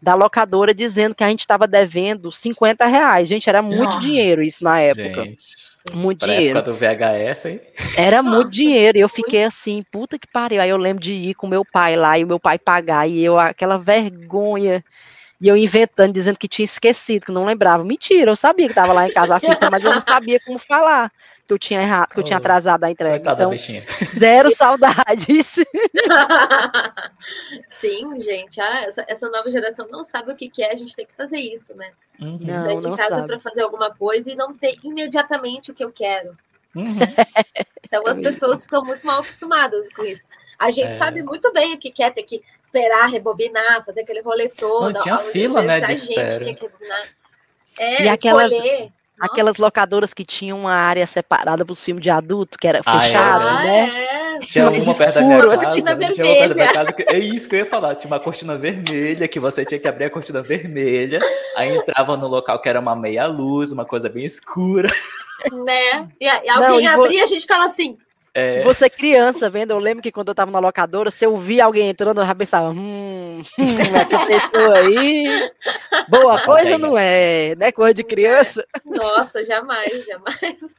da locadora dizendo que a gente estava devendo 50 reais. Gente, era muito Nossa. dinheiro isso na época. Gente. Muito dinheiro. Época do VHS, hein? Era Nossa, muito dinheiro. E eu fiquei assim, puta que pariu. Aí eu lembro de ir com meu pai lá e o meu pai pagar. E eu, aquela vergonha. E eu inventando, dizendo que tinha esquecido, que não lembrava. Mentira, eu sabia que estava lá em casa a fita, mas eu não sabia como falar que eu tinha errado, que eu tinha atrasado a entrega. Coitada então, bichinha. zero saudades. Sim, gente, ah, essa, essa, nova geração não sabe o que, que é, a gente tem que fazer isso, né? Uhum. Não, Sair de casa para fazer alguma coisa e não ter imediatamente o que eu quero. Uhum. Então as pessoas ficam muito mal acostumadas com isso. A gente é. sabe muito bem o que quer ter que esperar, rebobinar, fazer aquele rolê todo. Não tinha fila, né? De a gente espera. tinha que rebobinar. É, e aquelas, escolher. aquelas locadoras que tinham uma área separada para os filmes de adulto, que era ah, fechada, é. né? É. Tinha uma perto da minha casa. Cortina vermelha. Tinha casa que, é isso que eu ia falar. Tinha uma cortina vermelha que você tinha que abrir a cortina vermelha. Aí entrava no local que era uma meia luz, uma coisa bem escura. Né? E, e alguém Não, abria, vou... a gente ficava assim. É... Você criança, vendo, eu lembro que quando eu tava na locadora, se eu via alguém entrando, eu já pensava, hum, hum essa pessoa aí, boa coisa não é, né? Coisa de criança. Nossa, jamais, jamais.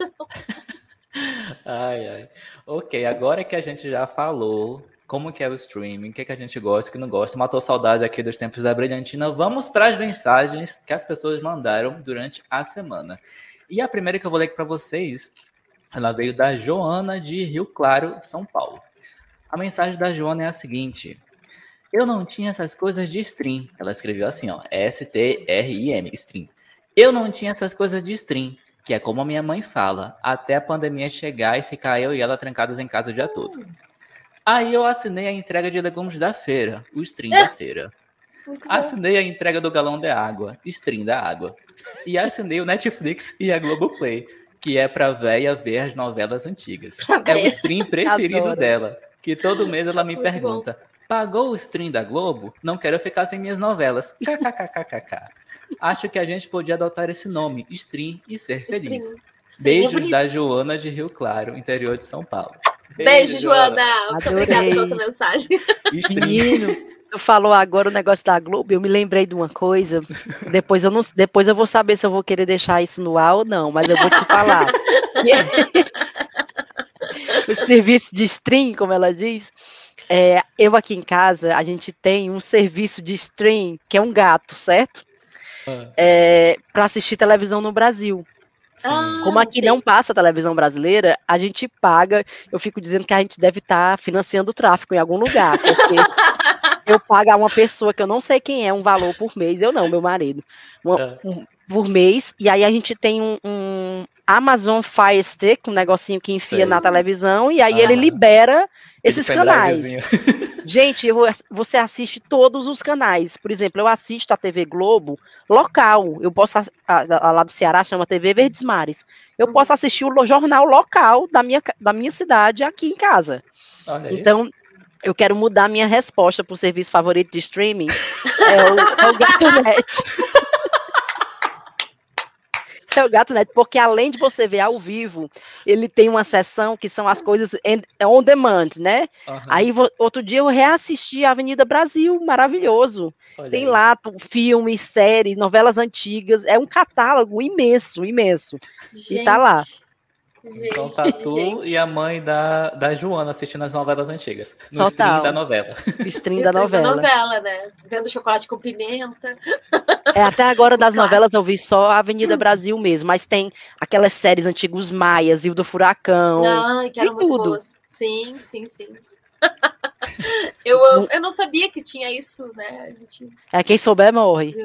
Ai, ai. Ok, agora que a gente já falou como que é o streaming, o que, que a gente gosta, o que não gosta. Matou saudade aqui dos tempos da Brilhantina. Vamos para as mensagens que as pessoas mandaram durante a semana. E a primeira que eu vou ler aqui para vocês, ela veio da Joana de Rio Claro, São Paulo. A mensagem da Joana é a seguinte: Eu não tinha essas coisas de stream. Ela escreveu assim, ó, S-T-R-I-M, stream. Eu não tinha essas coisas de stream, que é como a minha mãe fala, até a pandemia chegar e ficar eu e ela trancadas em casa o dia todo. Aí eu assinei a entrega de legumes da feira, o stream da feira. Assinei a entrega do galão de água, stream da água. E assinei o Netflix e a Globoplay, que é pra véia ver as novelas antigas. É o stream preferido Adoro. dela, que todo mês ela me Muito pergunta: bom. pagou o stream da Globo? Não quero ficar sem minhas novelas. KKKKK. Acho que a gente podia adotar esse nome, stream, e ser feliz. Stream. Beijos da Joana de Rio Claro, interior de São Paulo. Beijo, Beijo Joana. Muito obrigada pela mensagem. Menino, tu falou agora o negócio da Globo, eu me lembrei de uma coisa. Depois eu não, depois eu vou saber se eu vou querer deixar isso no ar ou não, mas eu vou te falar. o serviço de stream, como ela diz, é, eu aqui em casa, a gente tem um serviço de stream que é um gato, certo? Ah. É, para assistir televisão no Brasil. Ah, Como aqui sim. não passa televisão brasileira, a gente paga. Eu fico dizendo que a gente deve estar tá financiando o tráfico em algum lugar, porque eu pago a uma pessoa que eu não sei quem é um valor por mês, eu não, meu marido, uma, é. um, por mês, e aí a gente tem um, um Amazon Fire Stick, um negocinho que enfia na televisão, e aí ah, ele libera esses canais. Gente, eu, você assiste todos os canais. Por exemplo, eu assisto a TV Globo local. Eu posso, a, a, lá do Ceará chama TV Verdes Mares. Eu uhum. posso assistir o jornal local da minha, da minha cidade aqui em casa. Então, eu quero mudar minha resposta para o serviço favorito de streaming. é o, é o Gato é o Gato Net, porque além de você ver ao vivo, ele tem uma sessão que são as coisas on demand, né? Uhum. Aí outro dia eu reassisti a Avenida Brasil, maravilhoso. Olha tem aí. lá filmes, séries, novelas antigas, é um catálogo imenso, imenso. Gente. E tá lá. Gente, então tá tu gente. e a mãe da, da Joana assistindo as novelas antigas. No Total. stream da novela. Stream da novela. novela, né? Vendo chocolate com pimenta. É, até agora das claro. novelas eu vi só a Avenida hum. Brasil mesmo, mas tem aquelas séries antigas Maias, e o do Furacão. Não, que eram tudo. Boas. Sim, sim, sim. Eu, eu não sabia que tinha isso, né? Gente... É quem souber morre.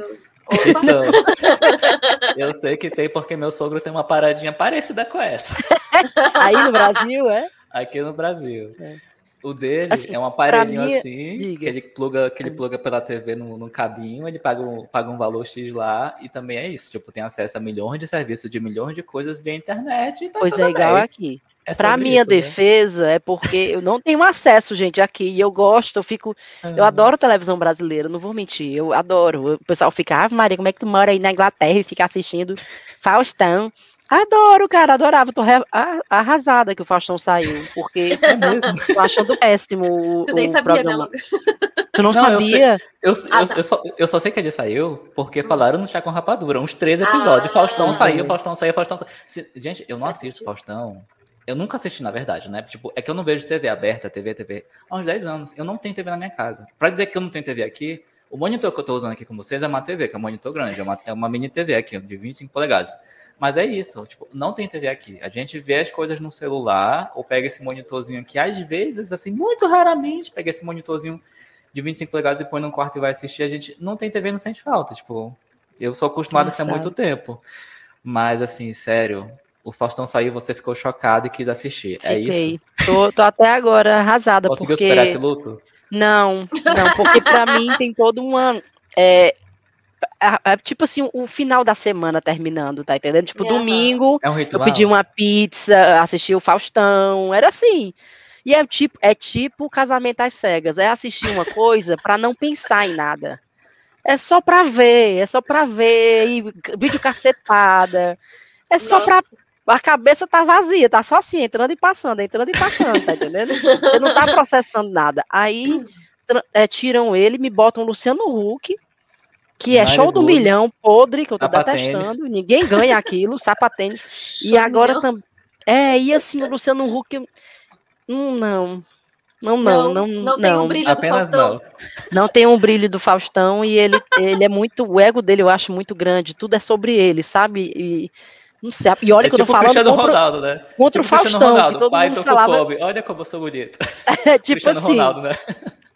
Então, eu sei que tem porque meu sogro tem uma paradinha parecida com essa. Aí no Brasil, é? Aqui no Brasil. É. O dele assim, é um aparelhinho mim, assim, diga. que ele pluga, que ele pluga pela TV no, no cabinho, ele paga um, paga um valor X lá, e também é isso, tipo, tem acesso a milhões de serviços de milhões de coisas via internet. Tá pois é igual bem. aqui. É Para minha isso, né? defesa, né? é porque eu não tenho acesso, gente, aqui. E eu gosto, eu fico. Uhum. Eu adoro televisão brasileira, não vou mentir. Eu adoro. O pessoal fica, ah, Maria, como é que tu mora aí na Inglaterra e fica assistindo Faustão? Adoro, cara, adorava. Tô arrasada que o Faustão saiu, porque é mesmo. tô achando péssimo o, tu nem o sabia, programa. Tu não, não sabia? Eu, sei, eu, ah, tá. eu, só, eu, só, sei que ele saiu porque hum. falaram no Chá com Rapadura, uns três episódios. Ah, Faustão saiu, Faustão saiu, Faustão saiu. Gente, eu não assisto Faustão. Eu nunca assisti, na verdade, né? Tipo, é que eu não vejo TV aberta, TV, TV, há uns 10 anos. Eu não tenho TV na minha casa. Pra dizer que eu não tenho TV aqui, o monitor que eu tô usando aqui com vocês é uma TV, que é um monitor grande, é uma, é uma mini TV aqui, de 25 polegadas. Mas é isso, tipo, não tem TV aqui. A gente vê as coisas no celular, ou pega esse monitorzinho aqui, às vezes, assim, muito raramente, pega esse monitorzinho de 25 polegadas e põe num quarto e vai assistir. A gente não tem TV, não sente falta. Tipo, eu sou acostumado Nossa. a ser há muito tempo. Mas, assim, sério, o Faustão saiu, você ficou chocado e quis assistir. É Fiquei. É isso? Tô, tô até agora arrasada. Conseguiu porque... superar esse luto? Não, não, porque para mim tem todo um ano. É, é, tipo assim, o final da semana terminando, tá entendendo? Tipo, domingo, é um eu pedi uma pizza, assisti o Faustão, era assim. E é tipo, é tipo casamento às cegas, é assistir uma coisa para não pensar em nada. É só pra ver, é só pra ver, e vídeo cacetada. É só Nossa. pra. A cabeça tá vazia, tá só assim, entrando e passando, entrando e passando, tá entendendo? Você não tá processando nada. Aí é, tiram ele, me botam Luciano Huck, que é show do milhão, podre, que eu tô Sapatênis. detestando, ninguém ganha aquilo, sapatênis. e agora também. É, e assim, o Luciano Huck. Hum, não. Não, não, não, não, não tem o brilho Apenas do Faustão. Não. não tem um brilho do Faustão e ele, ele é muito, o ego dele eu acho muito grande, tudo é sobre ele, sabe? E não sei, e olha é que tipo eu tô falando Cristiano contra, Ronaldo, né? contra tipo o Faustão, Ronaldo, que todo pai mundo falava. Olha como eu sou bonito. É tipo Cristiano assim. Ronaldo, né?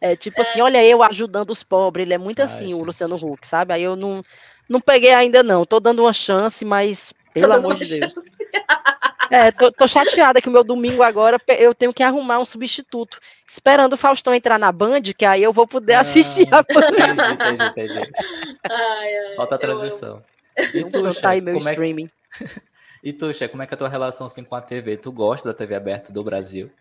É tipo assim, olha eu ajudando os pobres, ele é muito Ai, assim, gente. o Luciano Huck, sabe? Aí eu não não peguei ainda não, tô dando uma chance, mas pelo amor de Deus. É, tô, tô, chateada que o meu domingo agora eu tenho que arrumar um substituto. Esperando o Faustão entrar na Band, que aí eu vou poder ah, assistir a Band. Entendi, entendi, entendi. Ai, ai, Falta a transição. E tu, tá aí meu streaming. É que... E tu, Xê, como é que é a tua relação assim, com a TV? Tu gosta da TV aberta do Brasil?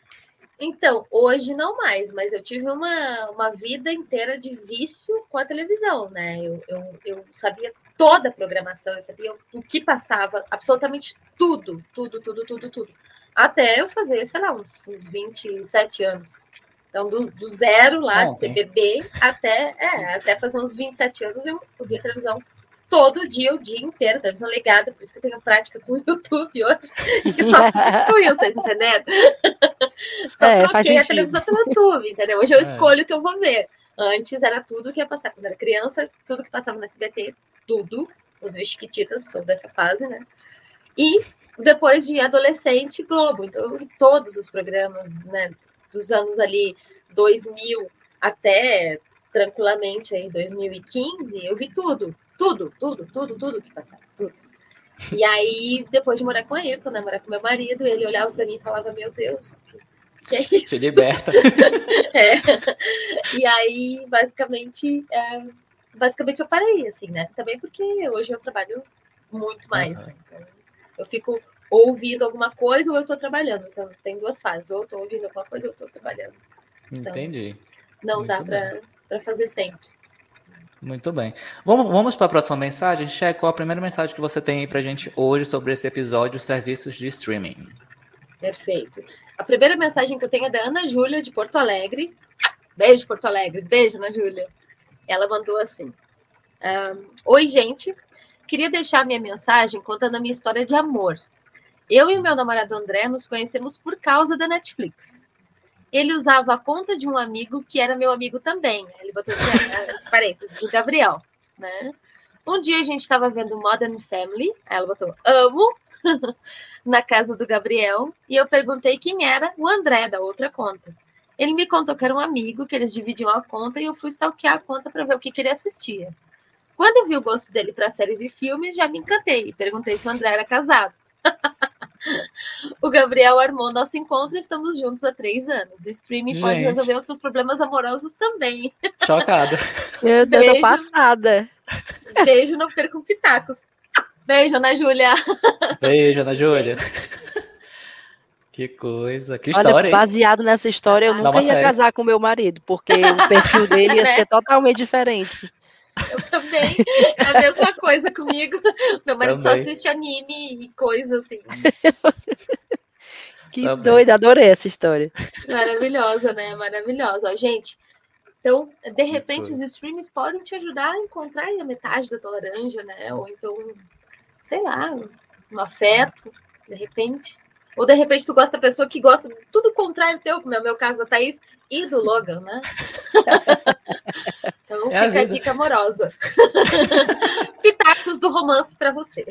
Então, hoje não mais, mas eu tive uma, uma vida inteira de vício com a televisão, né? Eu, eu, eu sabia toda a programação, eu sabia o que passava, absolutamente tudo, tudo, tudo, tudo, tudo. Até eu fazer, sei lá, uns, uns 27 anos. Então, do, do zero lá, de ser bebê, até, é, até fazer uns 27 anos, eu, eu via televisão todo dia, o dia inteiro, televisão ligada, por isso que eu tenho prática com o YouTube hoje, que só substituiu, tá entendendo? só é, troquei a televisão pelo YouTube, entendeu? Hoje eu é. escolho o que eu vou ver. Antes era tudo que ia passar quando era criança, tudo que passava no SBT, tudo. Os Vichiquititas são dessa fase, né? E depois de adolescente, Globo. Então, eu vi todos os programas, né? Dos anos ali 2000 até tranquilamente aí 2015, eu vi tudo. Tudo, tudo, tudo, tudo que passava, tudo. E aí, depois de morar com a Ayrton, né, morar com meu marido, ele olhava para mim e falava, meu Deus, que é isso? Se liberta. é. E aí, basicamente, é, basicamente eu parei, assim, né? Também porque hoje eu trabalho muito mais, uhum. né? Então, eu fico ouvindo alguma coisa ou eu estou trabalhando. Então, tem duas fases, ou eu estou ouvindo alguma coisa ou eu estou trabalhando. Então, Entendi. Não muito dá para fazer sempre. Muito bem. Vamos, vamos para a próxima mensagem. Checo, qual a primeira mensagem que você tem aí para a gente hoje sobre esse episódio Serviços de Streaming? Perfeito. A primeira mensagem que eu tenho é da Ana Júlia, de Porto Alegre. Beijo, Porto Alegre. Beijo, Ana Júlia. Ela mandou assim: um, Oi, gente. Queria deixar minha mensagem contando a minha história de amor. Eu e o meu namorado André nos conhecemos por causa da Netflix ele usava a conta de um amigo que era meu amigo também. Ele botou assim, parênteses, do Gabriel, né? Um dia a gente estava vendo Modern Family, ela botou amo, na casa do Gabriel, e eu perguntei quem era o André da outra conta. Ele me contou que era um amigo, que eles dividiam a conta, e eu fui stalkear a conta para ver o que, que ele assistia. Quando eu vi o gosto dele para séries e filmes, já me encantei e perguntei se o André era casado. o Gabriel armou nosso encontro e estamos juntos há três anos. O streaming Gente. pode resolver os seus problemas amorosos também. Chocada. Meu Deus, Beijo. tô passada. Beijo, não percam pitacos. Beijo, Ana Júlia. Beijo, Ana Júlia. Que coisa, que história. Olha, baseado nessa história, eu nunca ia série. casar com meu marido, porque o perfil dele ia né? ser totalmente diferente. Eu também. É a mesma coisa comigo. Meu marido também. só assiste anime e coisa assim. que também. doida, adorei essa história. Maravilhosa, né? Maravilhosa. Ó, gente, então, de repente, os streams podem te ajudar a encontrar a metade da tua laranja, né? Ou então, sei lá, um afeto, de repente. Ou de repente tu gosta da pessoa que gosta tudo contrário teu, como é o meu caso da Thaís e do Logan, né? então é fica a, a, dica amorosa. Pitacos do romance para você.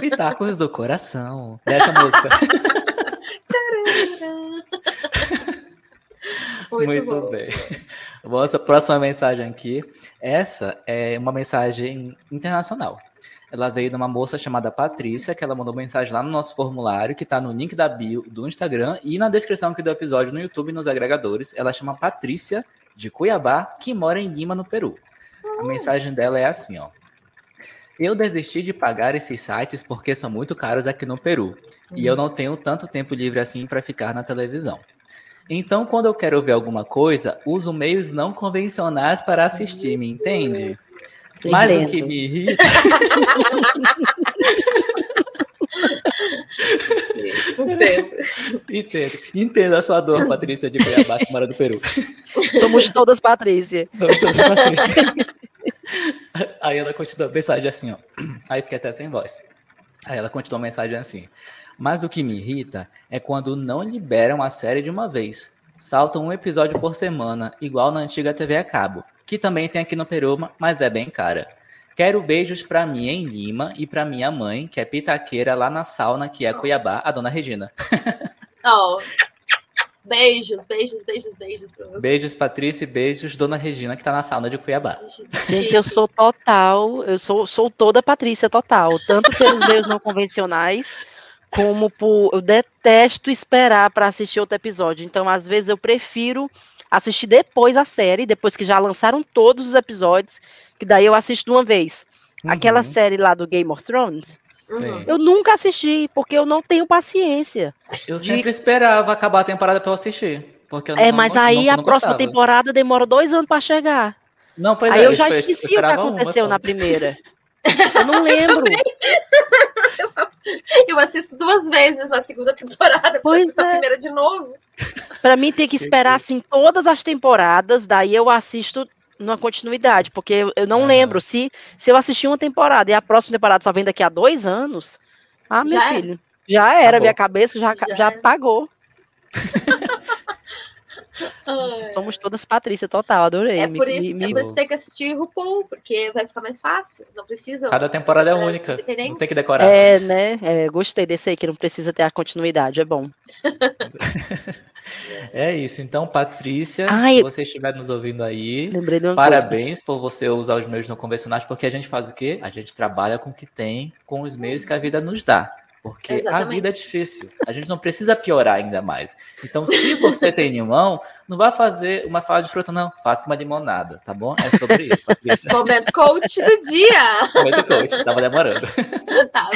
Pitacos do coração. Dessa música. Muito, Muito bem. Vamos para a próxima mensagem aqui. Essa é uma mensagem internacional. Ela veio de uma moça chamada Patrícia, que ela mandou mensagem lá no nosso formulário, que está no link da bio do Instagram e na descrição aqui do episódio no YouTube nos agregadores. Ela chama Patrícia de Cuiabá, que mora em Lima, no Peru. A mensagem dela é assim, ó. Eu desisti de pagar esses sites porque são muito caros aqui no Peru. Uhum. E eu não tenho tanto tempo livre assim para ficar na televisão. Então, quando eu quero ver alguma coisa, uso meios não convencionais para assistir, me entende? Mas o que me irrita. Entendo. Entendo. Entendo a sua dor, Patrícia de Cuiabá, que mora do Peru. Somos todas Patrícia. Somos todas Patrícia. Aí ela continua a mensagem assim, ó. Aí fica até sem voz. Aí ela continua a mensagem assim. Mas o que me irrita é quando não liberam a série de uma vez. Salta um episódio por semana, igual na antiga TV a cabo, que também tem aqui no Peruma, mas é bem cara. Quero beijos para mim em Lima e para minha mãe, que é pitaqueira lá na sauna, que é Cuiabá, a dona Regina. Oh, beijos, beijos, beijos, beijos pra você. Beijos, Patrícia, e beijos, dona Regina, que tá na sauna de Cuiabá. Gente, eu sou total, eu sou, sou toda Patrícia total, tanto pelos meios não convencionais, como por. Eu detesto esperar para assistir outro episódio. Então, às vezes, eu prefiro assistir depois a série, depois que já lançaram todos os episódios, que daí eu assisto de uma vez. Uhum. Aquela série lá do Game of Thrones. Uhum. Eu nunca assisti, porque eu não tenho paciência. Eu de... sempre esperava acabar a temporada para eu assistir. Porque eu é, não, mas não, aí não, a próxima gostava. temporada demora dois anos para chegar. Não, pois aí é, eu já esqueci o que aconteceu uma, na primeira. Eu não lembro. eu, só, eu, assisto duas vezes na segunda temporada, pois é. primeira de novo. Para mim tem que esperar assim todas as temporadas, daí eu assisto numa continuidade, porque eu, não lembro se se eu assistir uma temporada e a próxima temporada só vem daqui a dois anos. Ah, meu já é. filho, é. já era, Acabou. minha cabeça já já, já é. pagou. Somos todas Patrícia total, adorei. É por isso me, que me... você tem que assistir RuPaul, porque vai ficar mais fácil. Não precisa. Cada temporada é única. Não tem que decorar. É, né? É, gostei desse aí, que não precisa ter a continuidade, é bom. É isso. Então, Patrícia, Ai, se você estiver nos ouvindo aí, parabéns coisa. por você usar os meios não convencionais, porque a gente faz o quê? A gente trabalha com o que tem, com os meios que a vida nos dá. Porque Exatamente. a vida é difícil. A gente não precisa piorar ainda mais. Então, se você tem limão, não vá fazer uma salada de fruta, não. Faça uma limonada, tá bom? É sobre isso, Patrícia. Momento coach do dia. Momento coach, tava demorando. Tava.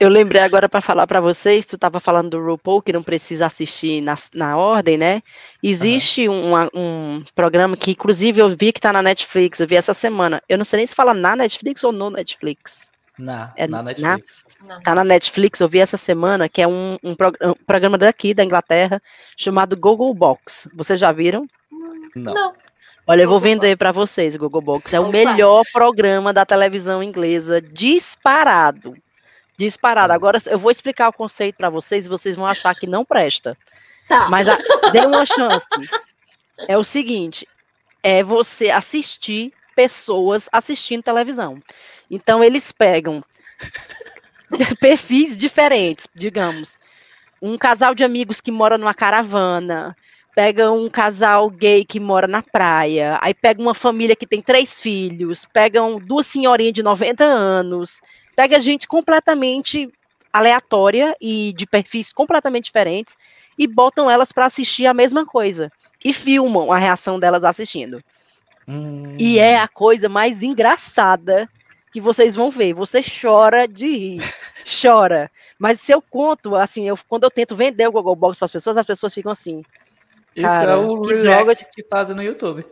Eu lembrei agora para falar para vocês, tu estava falando do RuPaul, que não precisa assistir na, na ordem, né? Existe uhum. um, um programa que, inclusive, eu vi que está na Netflix, eu vi essa semana. Eu não sei nem se fala na Netflix ou no Netflix. Na, é, na Netflix. Na, tá na Netflix, eu vi essa semana, que é um, um, prog um programa daqui, da Inglaterra, chamado Google Box. Vocês já viram? Não. não. Olha, eu vou vender para vocês o Google Box. É o melhor programa da televisão inglesa disparado. Disparado. Tá. Agora eu vou explicar o conceito para vocês e vocês vão achar que não presta. Tá. Mas a, dê uma chance. É o seguinte: é você assistir pessoas assistindo televisão. Então eles pegam perfis diferentes, digamos, um casal de amigos que mora numa caravana, pega um casal gay que mora na praia, aí pega uma família que tem três filhos, pegam duas senhorinhas de 90 anos, pega gente completamente aleatória e de perfis completamente diferentes e botam elas para assistir a mesma coisa e filmam a reação delas assistindo. Hum. E é a coisa mais engraçada que vocês vão ver. Você chora de rir, chora. Mas se eu conto, assim, eu, quando eu tento vender o Google Box para as pessoas, as pessoas ficam assim. Isso Cara, é o que React que fazem no YouTube.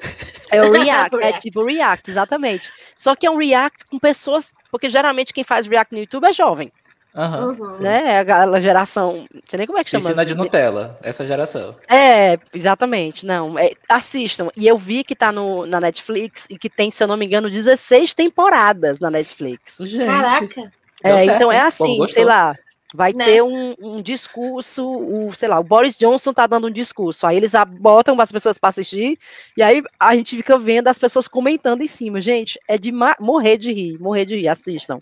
É o React, é tipo React, exatamente. Só que é um React com pessoas, porque geralmente quem faz React no YouTube é jovem. Uhum, né? É aquela geração. Não sei nem como é que chama. Ensina de Nutella, essa geração. É, exatamente. Não, é, assistam. E eu vi que tá no, na Netflix e que tem, se eu não me engano, 16 temporadas na Netflix. Gente. Caraca! É, então é assim, sei lá. Vai né? ter um, um, discurso, o, sei lá, o Boris Johnson tá dando um discurso, aí eles botam as pessoas para assistir, e aí a gente fica vendo as pessoas comentando em cima. Gente, é de morrer de rir, morrer de rir, assistam.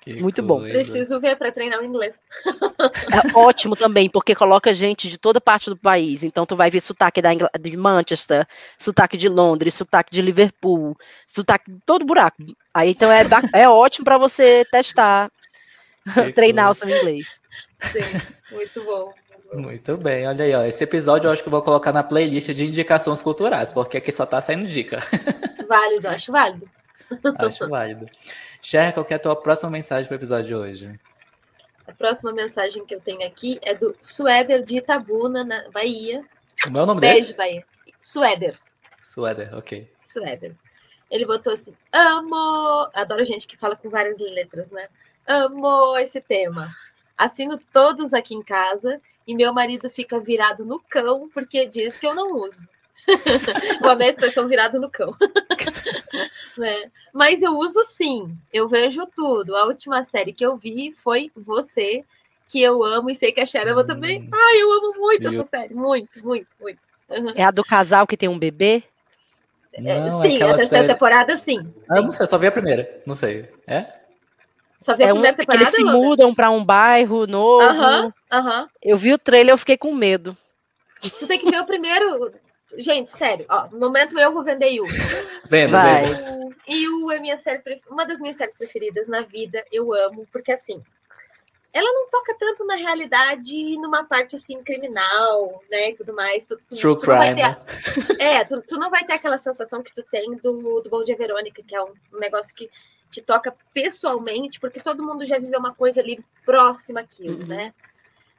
Que Muito coisa. bom. Preciso ver para treinar o inglês. É ótimo também, porque coloca gente de toda parte do país. Então, tu vai ver sotaque da Ingl... de Manchester, sotaque de Londres, sotaque de Liverpool, sotaque de todo buraco. Aí, então, é, é ótimo para você testar, treinar o seu inglês. Sim, muito bom. Muito bem, olha aí, ó. Esse episódio eu acho que eu vou colocar na playlist de indicações culturais, porque aqui só tá saindo dica. Válido, acho válido. Acho válido. Cher, qual é a tua próxima mensagem para o episódio de hoje? A próxima mensagem que eu tenho aqui é do Suéder de Itabuna, na Bahia. O meu nome Beijo, dele? Bahia. Suéder. Suéder, ok. Suéder. Ele botou assim: amo. Adoro gente que fala com várias letras, né? Amo esse tema. Assino todos aqui em casa e meu marido fica virado no cão porque diz que eu não uso. Vou a expressão virado no cão. né? Mas eu uso sim, eu vejo tudo. A última série que eu vi foi Você, que eu amo e sei que a Sharon ama também. Hum. Ai, eu amo muito essa série. Muito, muito, muito. Uhum. É a do casal que tem um bebê? É, não, sim, a terceira série... temporada, sim. Ah, sim. não sei, só vi a primeira. Não sei. É? Só vi a é primeira um, temporada. Eles se mudam para um bairro novo. Aham, aham. Eu vi o trailer, eu fiquei com medo. Tu tem que ver o primeiro. Gente, sério, ó, no momento eu vou vender Yu. Vendo, Vai. Yu é minha série, uma das minhas séries preferidas na vida. Eu amo, porque assim, ela não toca tanto na realidade numa parte assim criminal, né, e tudo mais. Tu, tu, True tu crime. Ter, é, tu, tu, não vai ter aquela sensação que tu tem do, do Bom Dia Verônica, que é um, um, negócio que te toca pessoalmente, porque todo mundo já viveu uma coisa ali próxima àquilo, uhum. né?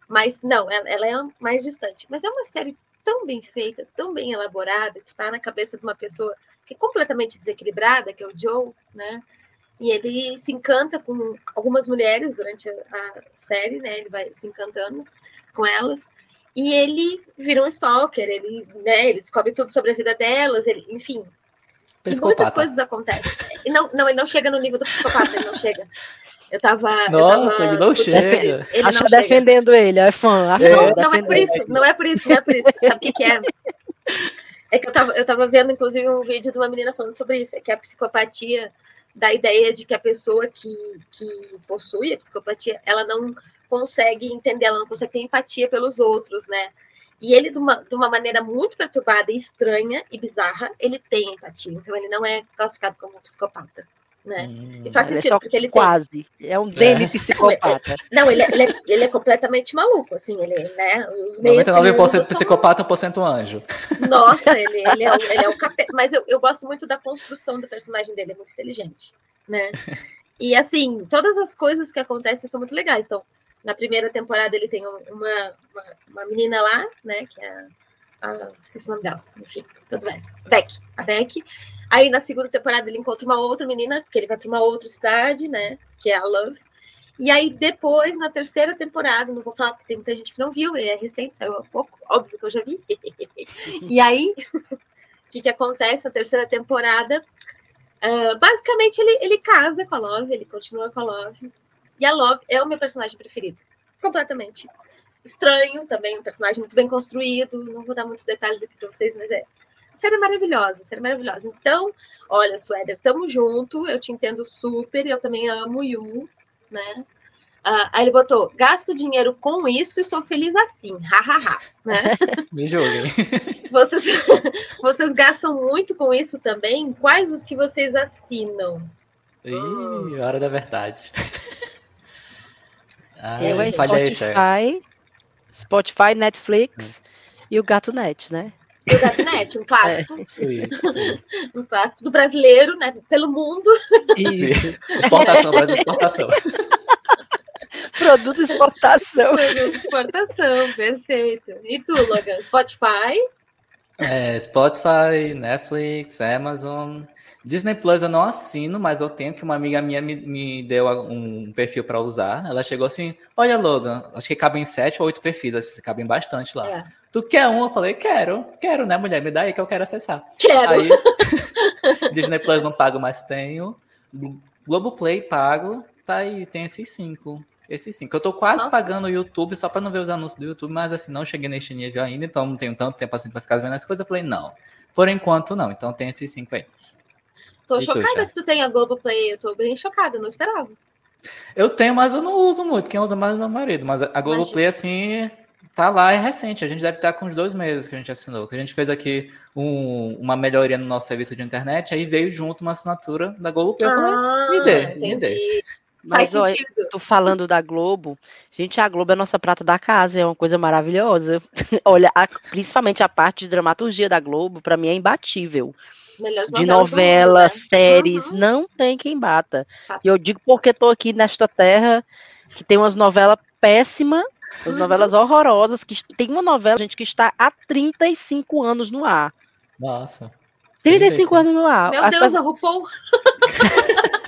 Mas não, ela, ela, é mais distante. Mas é uma série tão bem feita, tão bem elaborada, que está na cabeça de uma pessoa que é completamente desequilibrada, que é o Joe, né? E ele se encanta com algumas mulheres durante a, série, né? Ele vai se encantando com elas. E ele vira um stalker, ele, né, ele descobre tudo sobre a vida delas, ele, enfim. Muitas coisas acontecem. E não, não, ele não chega no nível do psicopata, ele não chega. Eu tava. Nossa, eu tava ele não chega. Ele Acha defendendo ele, é fã. É, não, não é por isso, não é por isso, não é por isso. Sabe o que, que é? É que eu tava, eu tava vendo, inclusive, um vídeo de uma menina falando sobre isso, é que a psicopatia da ideia de que a pessoa que, que possui a psicopatia, ela não consegue entender, ela não consegue ter empatia pelos outros, né? E ele, de uma, de uma maneira muito perturbada, estranha e bizarra, ele tem empatia. Então, ele não é classificado como um psicopata né? Hum, e faz é sentido, é porque ele quase. Tem... É um demi-psicopata. Não, ele é, ele, é, ele é completamente maluco, assim, ele, né? Os 99% psicopata, 1% anjo. Nossa, ele, ele é, ele é o capeta. Mas eu, eu gosto muito da construção do personagem dele, é muito inteligente, né? E, assim, todas as coisas que acontecem são muito legais. Então, na primeira temporada ele tem uma, uma, uma menina lá, né, que é a, esqueci o nome dela, enfim, tudo bem. Beck, a Beck. Aí na segunda temporada ele encontra uma outra menina, porque ele vai para uma outra cidade, né? Que é a Love. E aí depois, na terceira temporada, não vou falar porque tem muita gente que não viu, ele é recente, saiu há pouco, óbvio que eu já vi. e aí, o que, que acontece na terceira temporada? Uh, basicamente, ele, ele casa com a Love, ele continua com a Love. E a Love é o meu personagem preferido. Completamente. Estranho também, um personagem muito bem construído. Não vou dar muitos detalhes aqui para vocês, mas é série maravilhosa, série maravilhosa. Então, olha, Suéder, tamo junto, eu te entendo super, eu também amo o Yu, né? Uh, aí ele botou, gasto dinheiro com isso e sou feliz assim, hahaha, né? Me julguem. Vocês, vocês gastam muito com isso também? Quais os que vocês assinam? Ih, hum. hora da verdade. eu é Spotify, Spotify, Netflix hum. e o Gato Net, né? do Gatinete, um clássico. É, sim, sim. Um clássico do brasileiro, né? Pelo mundo. Isso. Exportação, Brasil exportação. Produto exportação. Produto exportação, perfeito. E tu, Logan? Spotify? É, Spotify, Netflix, Amazon. Disney Plus eu não assino, mas eu tenho que uma amiga minha me, me deu um perfil para usar. Ela chegou assim: Olha, Logan, acho que cabem sete ou oito perfis, assim, cabem bastante lá. É. Tu quer um? Eu falei: Quero, quero, né, mulher? Me dá aí que eu quero acessar. Quero. Aí, Disney Plus não pago, mas tenho. Globoplay pago, tá aí, tem esses cinco. Esses cinco. Eu tô quase Nossa. pagando o YouTube só para não ver os anúncios do YouTube, mas assim, não cheguei neste nível ainda, então não tenho tanto tempo assim para ficar vendo as coisas. Eu falei: Não. Por enquanto, não. Então tem esses cinco aí. Tô e chocada tu, que tu tenha Globoplay, eu tô bem chocada, não esperava. Eu tenho, mas eu não uso muito. Quem usa mais é meu marido. Mas a Globoplay, assim, tá lá, é recente. A gente deve estar com uns dois meses que a gente assinou. Que a gente fez aqui um, uma melhoria no nosso serviço de internet, aí veio junto uma assinatura da Globoplay. Ah, eu falei, ah, me dê, entendi. me dê. Mas olha, tô falando da Globo. Gente, a Globo é a nossa prata da casa, é uma coisa maravilhosa. olha, a, principalmente a parte de dramaturgia da Globo, para mim é imbatível de novelas, mundo, né? séries, uhum. não tem quem bata. E eu digo porque estou aqui nesta terra que tem umas novelas péssimas, as uhum. novelas horrorosas, que tem uma novela, gente, que está há 35 anos no ar. Nossa. 35, 35. anos no ar. Meu Deus, pessoas... a RuPaul.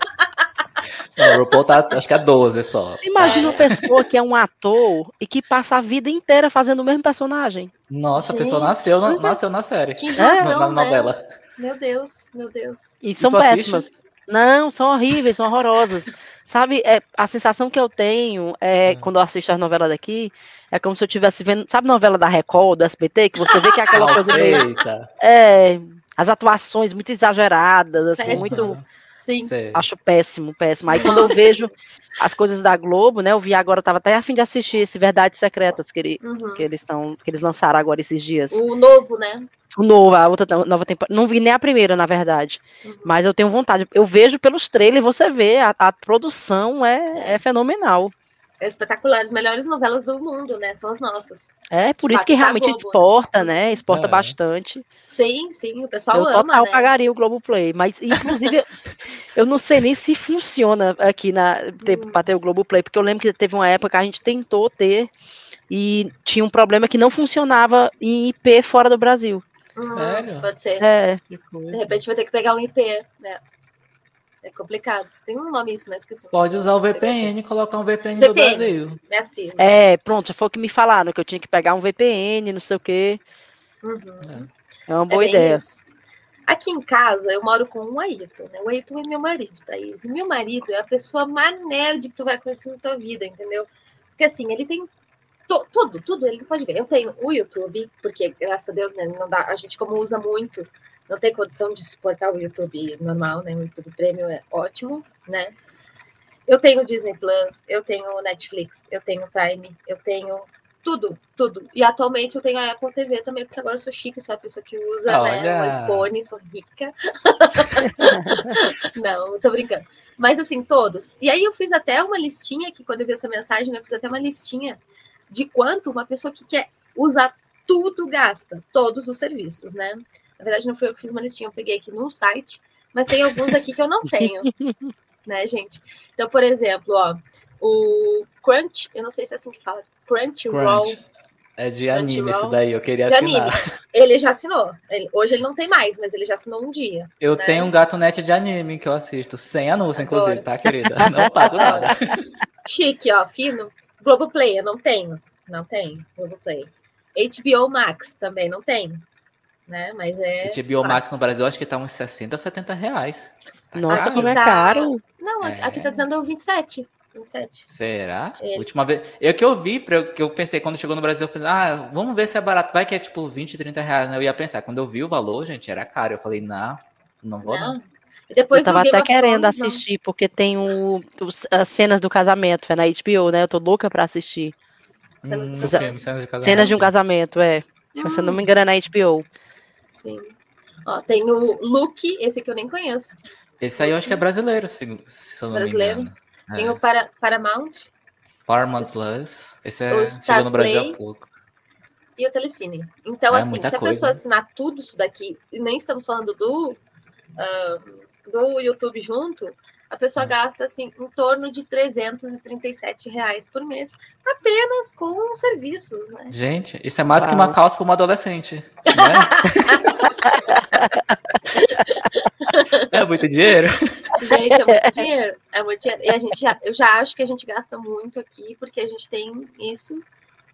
Não, o RuPaul tá, acho que é 12 só. Imagina é. uma pessoa que é um ator e que passa a vida inteira fazendo o mesmo personagem. Nossa, Gente. a pessoa nasceu, nasceu na série. Que é? na, na novela. Meu Deus, meu Deus. E são péssimas. Assiste? Não, são horríveis, são horrorosas. Sabe, é, a sensação que eu tenho é, é. quando eu assisto as novelas daqui, é como se eu estivesse vendo, sabe novela da Record, do SBT, que você vê que é aquela coisa meio. É, as atuações muito exageradas, assim, Péssimo. muito. Sim. Acho péssimo, péssimo. Aí quando eu vejo as coisas da Globo, né? Eu vi agora, eu tava até a fim de assistir esse Verdades Secretas que, ele, uhum. que eles estão, que eles lançaram agora esses dias. O novo, né? O novo, a outra nova temporada. Não vi nem a primeira, na verdade. Uhum. Mas eu tenho vontade. Eu vejo pelos trailers, você vê, a, a produção é, é fenomenal é espetacular, as melhores novelas do mundo, né? São as nossas. É, por isso que realmente exporta, né? Exporta é. bastante. Sim, sim, o pessoal eu ama, total né? pagaria o Globoplay, mas inclusive eu não sei nem se funciona aqui na hum. para ter o Globoplay, porque eu lembro que teve uma época que a gente tentou ter e tinha um problema que não funcionava em IP fora do Brasil. Hum, Sério? Pode ser. É. De repente vai ter que pegar um IP, né? É complicado. Tem um nome isso, né? Esqueci. Pode usar o VPN e colocar um VPN, VPN, do Brasil. É assim. É, pronto, foi o que me falaram, que eu tinha que pegar um VPN, não sei o quê. Uhum. É uma boa é ideia. Isso. Aqui em casa, eu moro com o Ayrton, né? O Ayrton é meu marido, Thaís. E meu marido é a pessoa mais nerd que tu vai conhecer na tua vida, entendeu? Porque assim, ele tem to, tudo, tudo ele pode ver. Eu tenho o YouTube, porque, graças a Deus, né, não dá, a gente como usa muito, não tem condição de suportar o YouTube normal, né? O YouTube Premium é ótimo, né? Eu tenho Disney Plus, eu tenho Netflix, eu tenho Prime, eu tenho tudo, tudo. E atualmente eu tenho a Apple TV também, porque agora eu sou chique, sou a pessoa que usa né, o iPhone, sou rica. Não, tô brincando. Mas assim, todos. E aí eu fiz até uma listinha que quando eu vi essa mensagem, né, eu fiz até uma listinha de quanto uma pessoa que quer usar tudo gasta, todos os serviços, né? Na verdade, não foi eu que fiz uma listinha, eu peguei aqui no site, mas tem alguns aqui que eu não tenho, né, gente? Então, por exemplo, ó, o Crunch, eu não sei se é assim que fala, Crunchyroll. Crunch. É de anime isso daí, eu queria de assinar. Anime. Ele já assinou. Ele, hoje ele não tem mais, mas ele já assinou um dia. Eu né? tenho um gato net de anime que eu assisto, sem anúncio, Adoro. inclusive, tá, querida? Não pago nada. Chique, ó, fino. Globoplay, eu não tenho. Não tenho, Globoplay. HBO Max também não tenho né? Mas é. HBO Max no Brasil acho que tá uns 60 ou 70 reais. Tá Nossa, caro. como é tá... caro. Não, é... aqui tá dizendo 27. 27. Será? É. Última vez. Eu que eu vi, que eu pensei quando chegou no Brasil, eu falei, ah, vamos ver se é barato. Vai que é tipo 20, 30 reais. Né? Eu ia pensar, quando eu vi o valor, gente, era caro. Eu falei, não, não vou não. não. E depois eu tava até querendo assistir, não. porque tem o, os, as cenas do casamento, é na HBO, né? Eu tô louca pra assistir. Cenas, hum, cenas, de cenas de um casamento, é. Hum. Se eu não me engano, é na HBO. Sim. Ó, tem o Luke, esse que eu nem conheço. Esse aí eu acho que é brasileiro, se, se eu não brasileiro. me engano. Tem é. o para, Paramount. Paramount Plus. Esse é, chegou no Brasil há pouco. E o Telecine. Então, é, assim, se a coisa. pessoa assinar tudo isso daqui, e nem estamos falando do, uh, do YouTube junto, a pessoa gasta assim em torno de 337 reais por mês apenas com serviços, né? Gente, isso é mais que uma calça para uma adolescente, né? é muito dinheiro. Gente, é muito dinheiro. É muito dinheiro. E a gente já, eu já acho que a gente gasta muito aqui porque a gente tem isso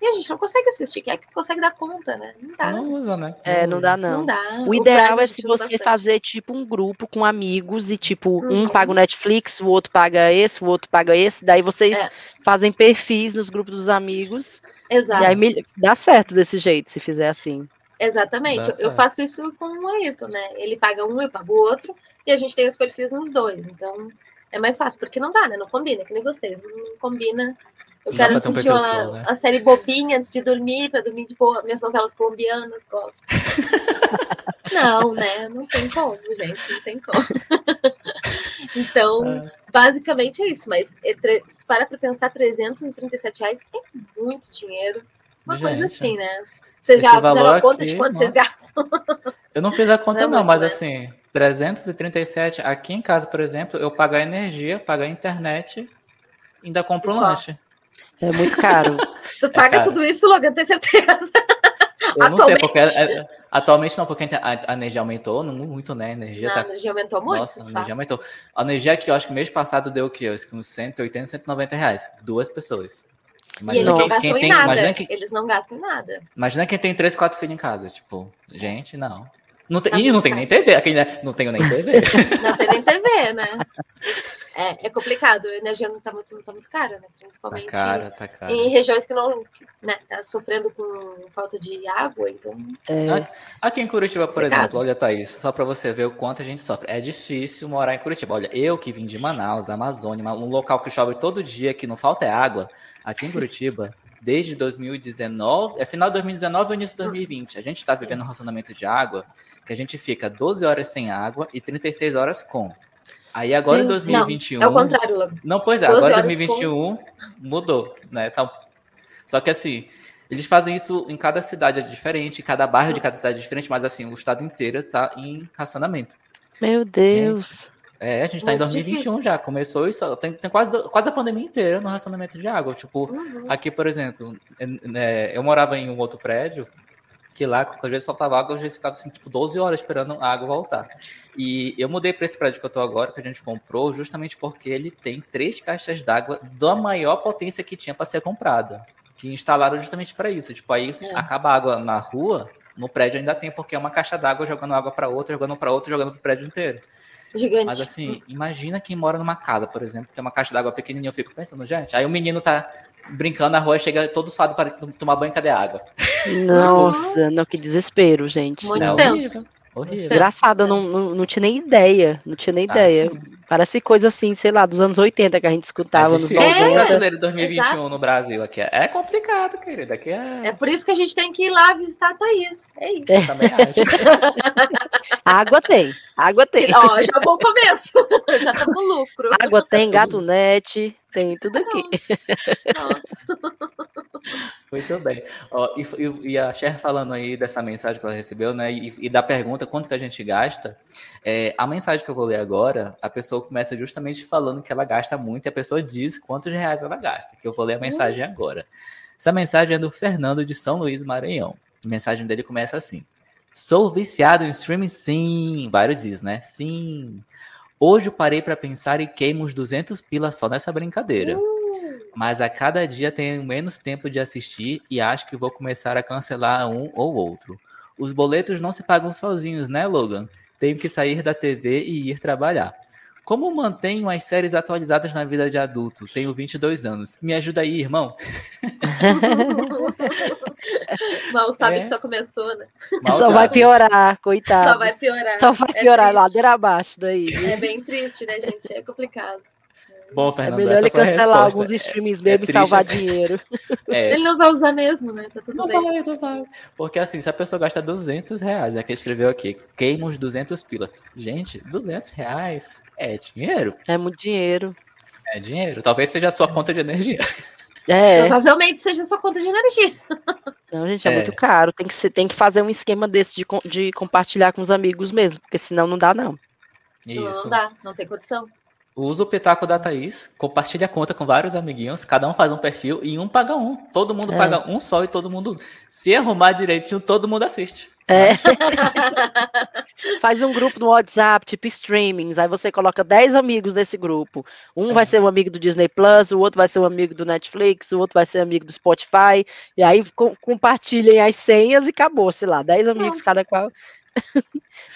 e a gente não consegue assistir, que é que consegue dar conta, né? Não dá. Não usa, né? É, não dá, não. Não dá. O, o ideal é se você bastante. fazer, tipo, um grupo com amigos e, tipo, uhum. um paga o Netflix, o outro paga esse, o outro paga esse. Daí vocês é. fazem perfis nos grupos dos amigos. Exato. E aí dá certo desse jeito, se fizer assim. Exatamente. Eu faço isso com o Ayrton, né? Ele paga um, eu pago o outro, e a gente tem os perfis nos dois. Então, é mais fácil, porque não dá, né? Não combina, que nem vocês. Não combina eu quero assistir uma, né? série bobinha antes de dormir, para dormir de boa, minhas novelas colombianas, gosto. não, né? Não tem como, gente, não tem como. então, é. basicamente é isso, mas é se para para pensar, 337 reais é muito dinheiro. Uma gente, coisa assim, né? Vocês já fizeram a conta aqui, de quanto nossa. vocês gastam? Eu não fiz a conta, não, não mas né? assim, 337 aqui em casa, por exemplo, eu pago a energia, pago a internet, ainda compro um lanche. É muito caro. tu é paga é tudo isso, Logan, tem certeza? Eu não sei, porque é, atualmente não, porque a, energia aumentou não, muito, né? A energia, não, tá... a energia aumentou muito. Nossa, a energia aumentou. A energia aqui, eu acho que mês passado deu o quê? Que uns 180, 190 reais. Duas pessoas. Imagina e eles quem, não quem tem, nada. Quem, eles não gastam nada. Imagina quem tem três, quatro filhos em casa. Tipo, gente, não. Não tem, tá não tem nem TV, aqui, né? não tenho nem TV. não tem nem TV, né? É, é complicado, a energia não está muito, não tá muito cara, né? Principalmente tá cara, tá cara. em regiões que não né, tá sofrendo com falta de água, então. É. Aqui em Curitiba, por complicado. exemplo, olha, Thaís, só para você ver o quanto a gente sofre. É difícil morar em Curitiba. Olha, eu que vim de Manaus, Amazônia, um local que chove todo dia, que não falta é água, aqui em Curitiba. Desde 2019, é final de 2019 ou início de 2020. A gente está vivendo um racionamento de água que a gente fica 12 horas sem água e 36 horas com. Aí agora em 2021. Não, é o contrário, Logo. Não, pois é, agora em 2021 com... mudou, né? Tá... Só que assim, eles fazem isso em cada cidade é diferente, cada bairro de cada cidade é diferente, mas assim, o estado inteiro tá em racionamento. Meu Deus. Gente, é, a gente tá Muito em 2021 difícil. já, começou isso, tem, tem, quase, quase a pandemia inteira no racionamento de água. Tipo, uhum. aqui, por exemplo, é, eu morava em um outro prédio, que lá, às vezes faltava água, às vezes ficava assim, tipo, 12 horas esperando a água voltar. E eu mudei para esse prédio que eu tô agora, que a gente comprou, justamente porque ele tem três caixas d'água da maior potência que tinha para ser comprada. Que instalaram justamente para isso. Tipo, aí é. acaba a água na rua, no prédio ainda tem, porque é uma caixa d'água jogando água para outra, jogando para outra, jogando para o prédio inteiro. Gigante. Mas assim, imagina quem mora numa casa, por exemplo, tem uma caixa d'água pequenininha, eu fico pensando, gente, aí o menino tá brincando na rua, chega todo suado para tomar banho, cadê a água? Nossa, não, que desespero, gente. Muito não, tenso. Horrível. Engraçado, eu não, não, não, tinha nem ideia. Não tinha nem ah, ideia. Sim. Parece coisa assim, sei lá, dos anos 80 que a gente escutava é nos 90. É, brasileiro 2021 Exato. no Brasil aqui. É complicado, querida. Aqui é... é por isso que a gente tem que ir lá visitar a Thaís. É isso. É. Também acho. água tem. Água tem. Ó, já bom começo. já tá no lucro. Água tem, gato net. Tem tudo aqui. Nossa. Muito bem. Ó, e, e, a Cher falando aí dessa mensagem que ela recebeu, né? E, e da pergunta quanto que a gente gasta, é, a mensagem que eu vou ler agora, a pessoa começa justamente falando que ela gasta muito e a pessoa diz quantos reais ela gasta. Que eu vou ler a mensagem uhum. agora. Essa mensagem é do Fernando de São Luís, Maranhão. A mensagem dele começa assim: Sou viciado em streaming, sim. Vários is, né? Sim. Hoje eu parei para pensar e queimo uns 200 pilas só nessa brincadeira. Uh. Mas a cada dia tenho menos tempo de assistir e acho que vou começar a cancelar um ou outro. Os boletos não se pagam sozinhos, né, Logan? Tenho que sair da TV e ir trabalhar. Como mantenho as séries atualizadas na vida de adulto? Tenho 22 anos. Me ajuda aí, irmão. Mal sabe é. que só começou, né? Mal só sabe. vai piorar, coitado. Só vai piorar. Só vai piorar, é ladeira abaixo daí. É bem triste, né, gente? É complicado. Bom, Fernando, é melhor ele cancelar alguns streams mesmo é e salvar dinheiro. É. Ele não vai usar mesmo, né? Tá tudo não bem. Vai, não vai. Porque assim, se a pessoa gasta 200 reais, é que escreveu aqui, queima uns 200 pila. Gente, 200 reais é dinheiro. É muito dinheiro. É dinheiro. Talvez seja a sua conta de energia. É. Provavelmente seja a sua conta de energia. Não, gente, é, é, muito caro. Tem que, ser, tem que fazer um esquema desse de, de compartilhar com os amigos mesmo, porque senão não dá, não. Senão Isso. não dá, não tem condição. Usa o pitaco da Thaís, compartilha a conta com vários amiguinhos, cada um faz um perfil e um paga um. Todo mundo é. paga um só e todo mundo, se arrumar direitinho, todo mundo assiste. É. Faz um grupo no WhatsApp, tipo streamings, aí você coloca 10 amigos nesse grupo. Um é. vai ser um amigo do Disney Plus, o outro vai ser um amigo do Netflix, o outro vai ser amigo do Spotify, e aí com, compartilhem as senhas e acabou, sei lá, 10 amigos Nossa. cada qual.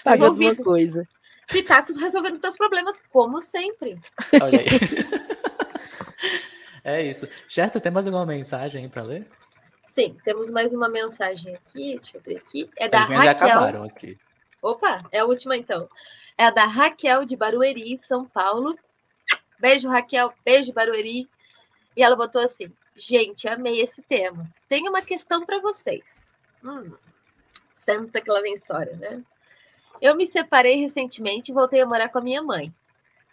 Paga alguma coisa. Pitacos resolvendo teus problemas, como sempre. Olha aí. é isso. Certo, tem mais alguma mensagem para ler? Sim, temos mais uma mensagem aqui. Deixa eu ver aqui. É da Raquel. Já acabaram aqui. Opa, é a última então. É a da Raquel de Barueri, São Paulo. Beijo, Raquel. Beijo, Barueri. E ela botou assim: Gente, amei esse tema. Tenho uma questão para vocês. Hum, santa que lá vem história, né? Eu me separei recentemente e voltei a morar com a minha mãe.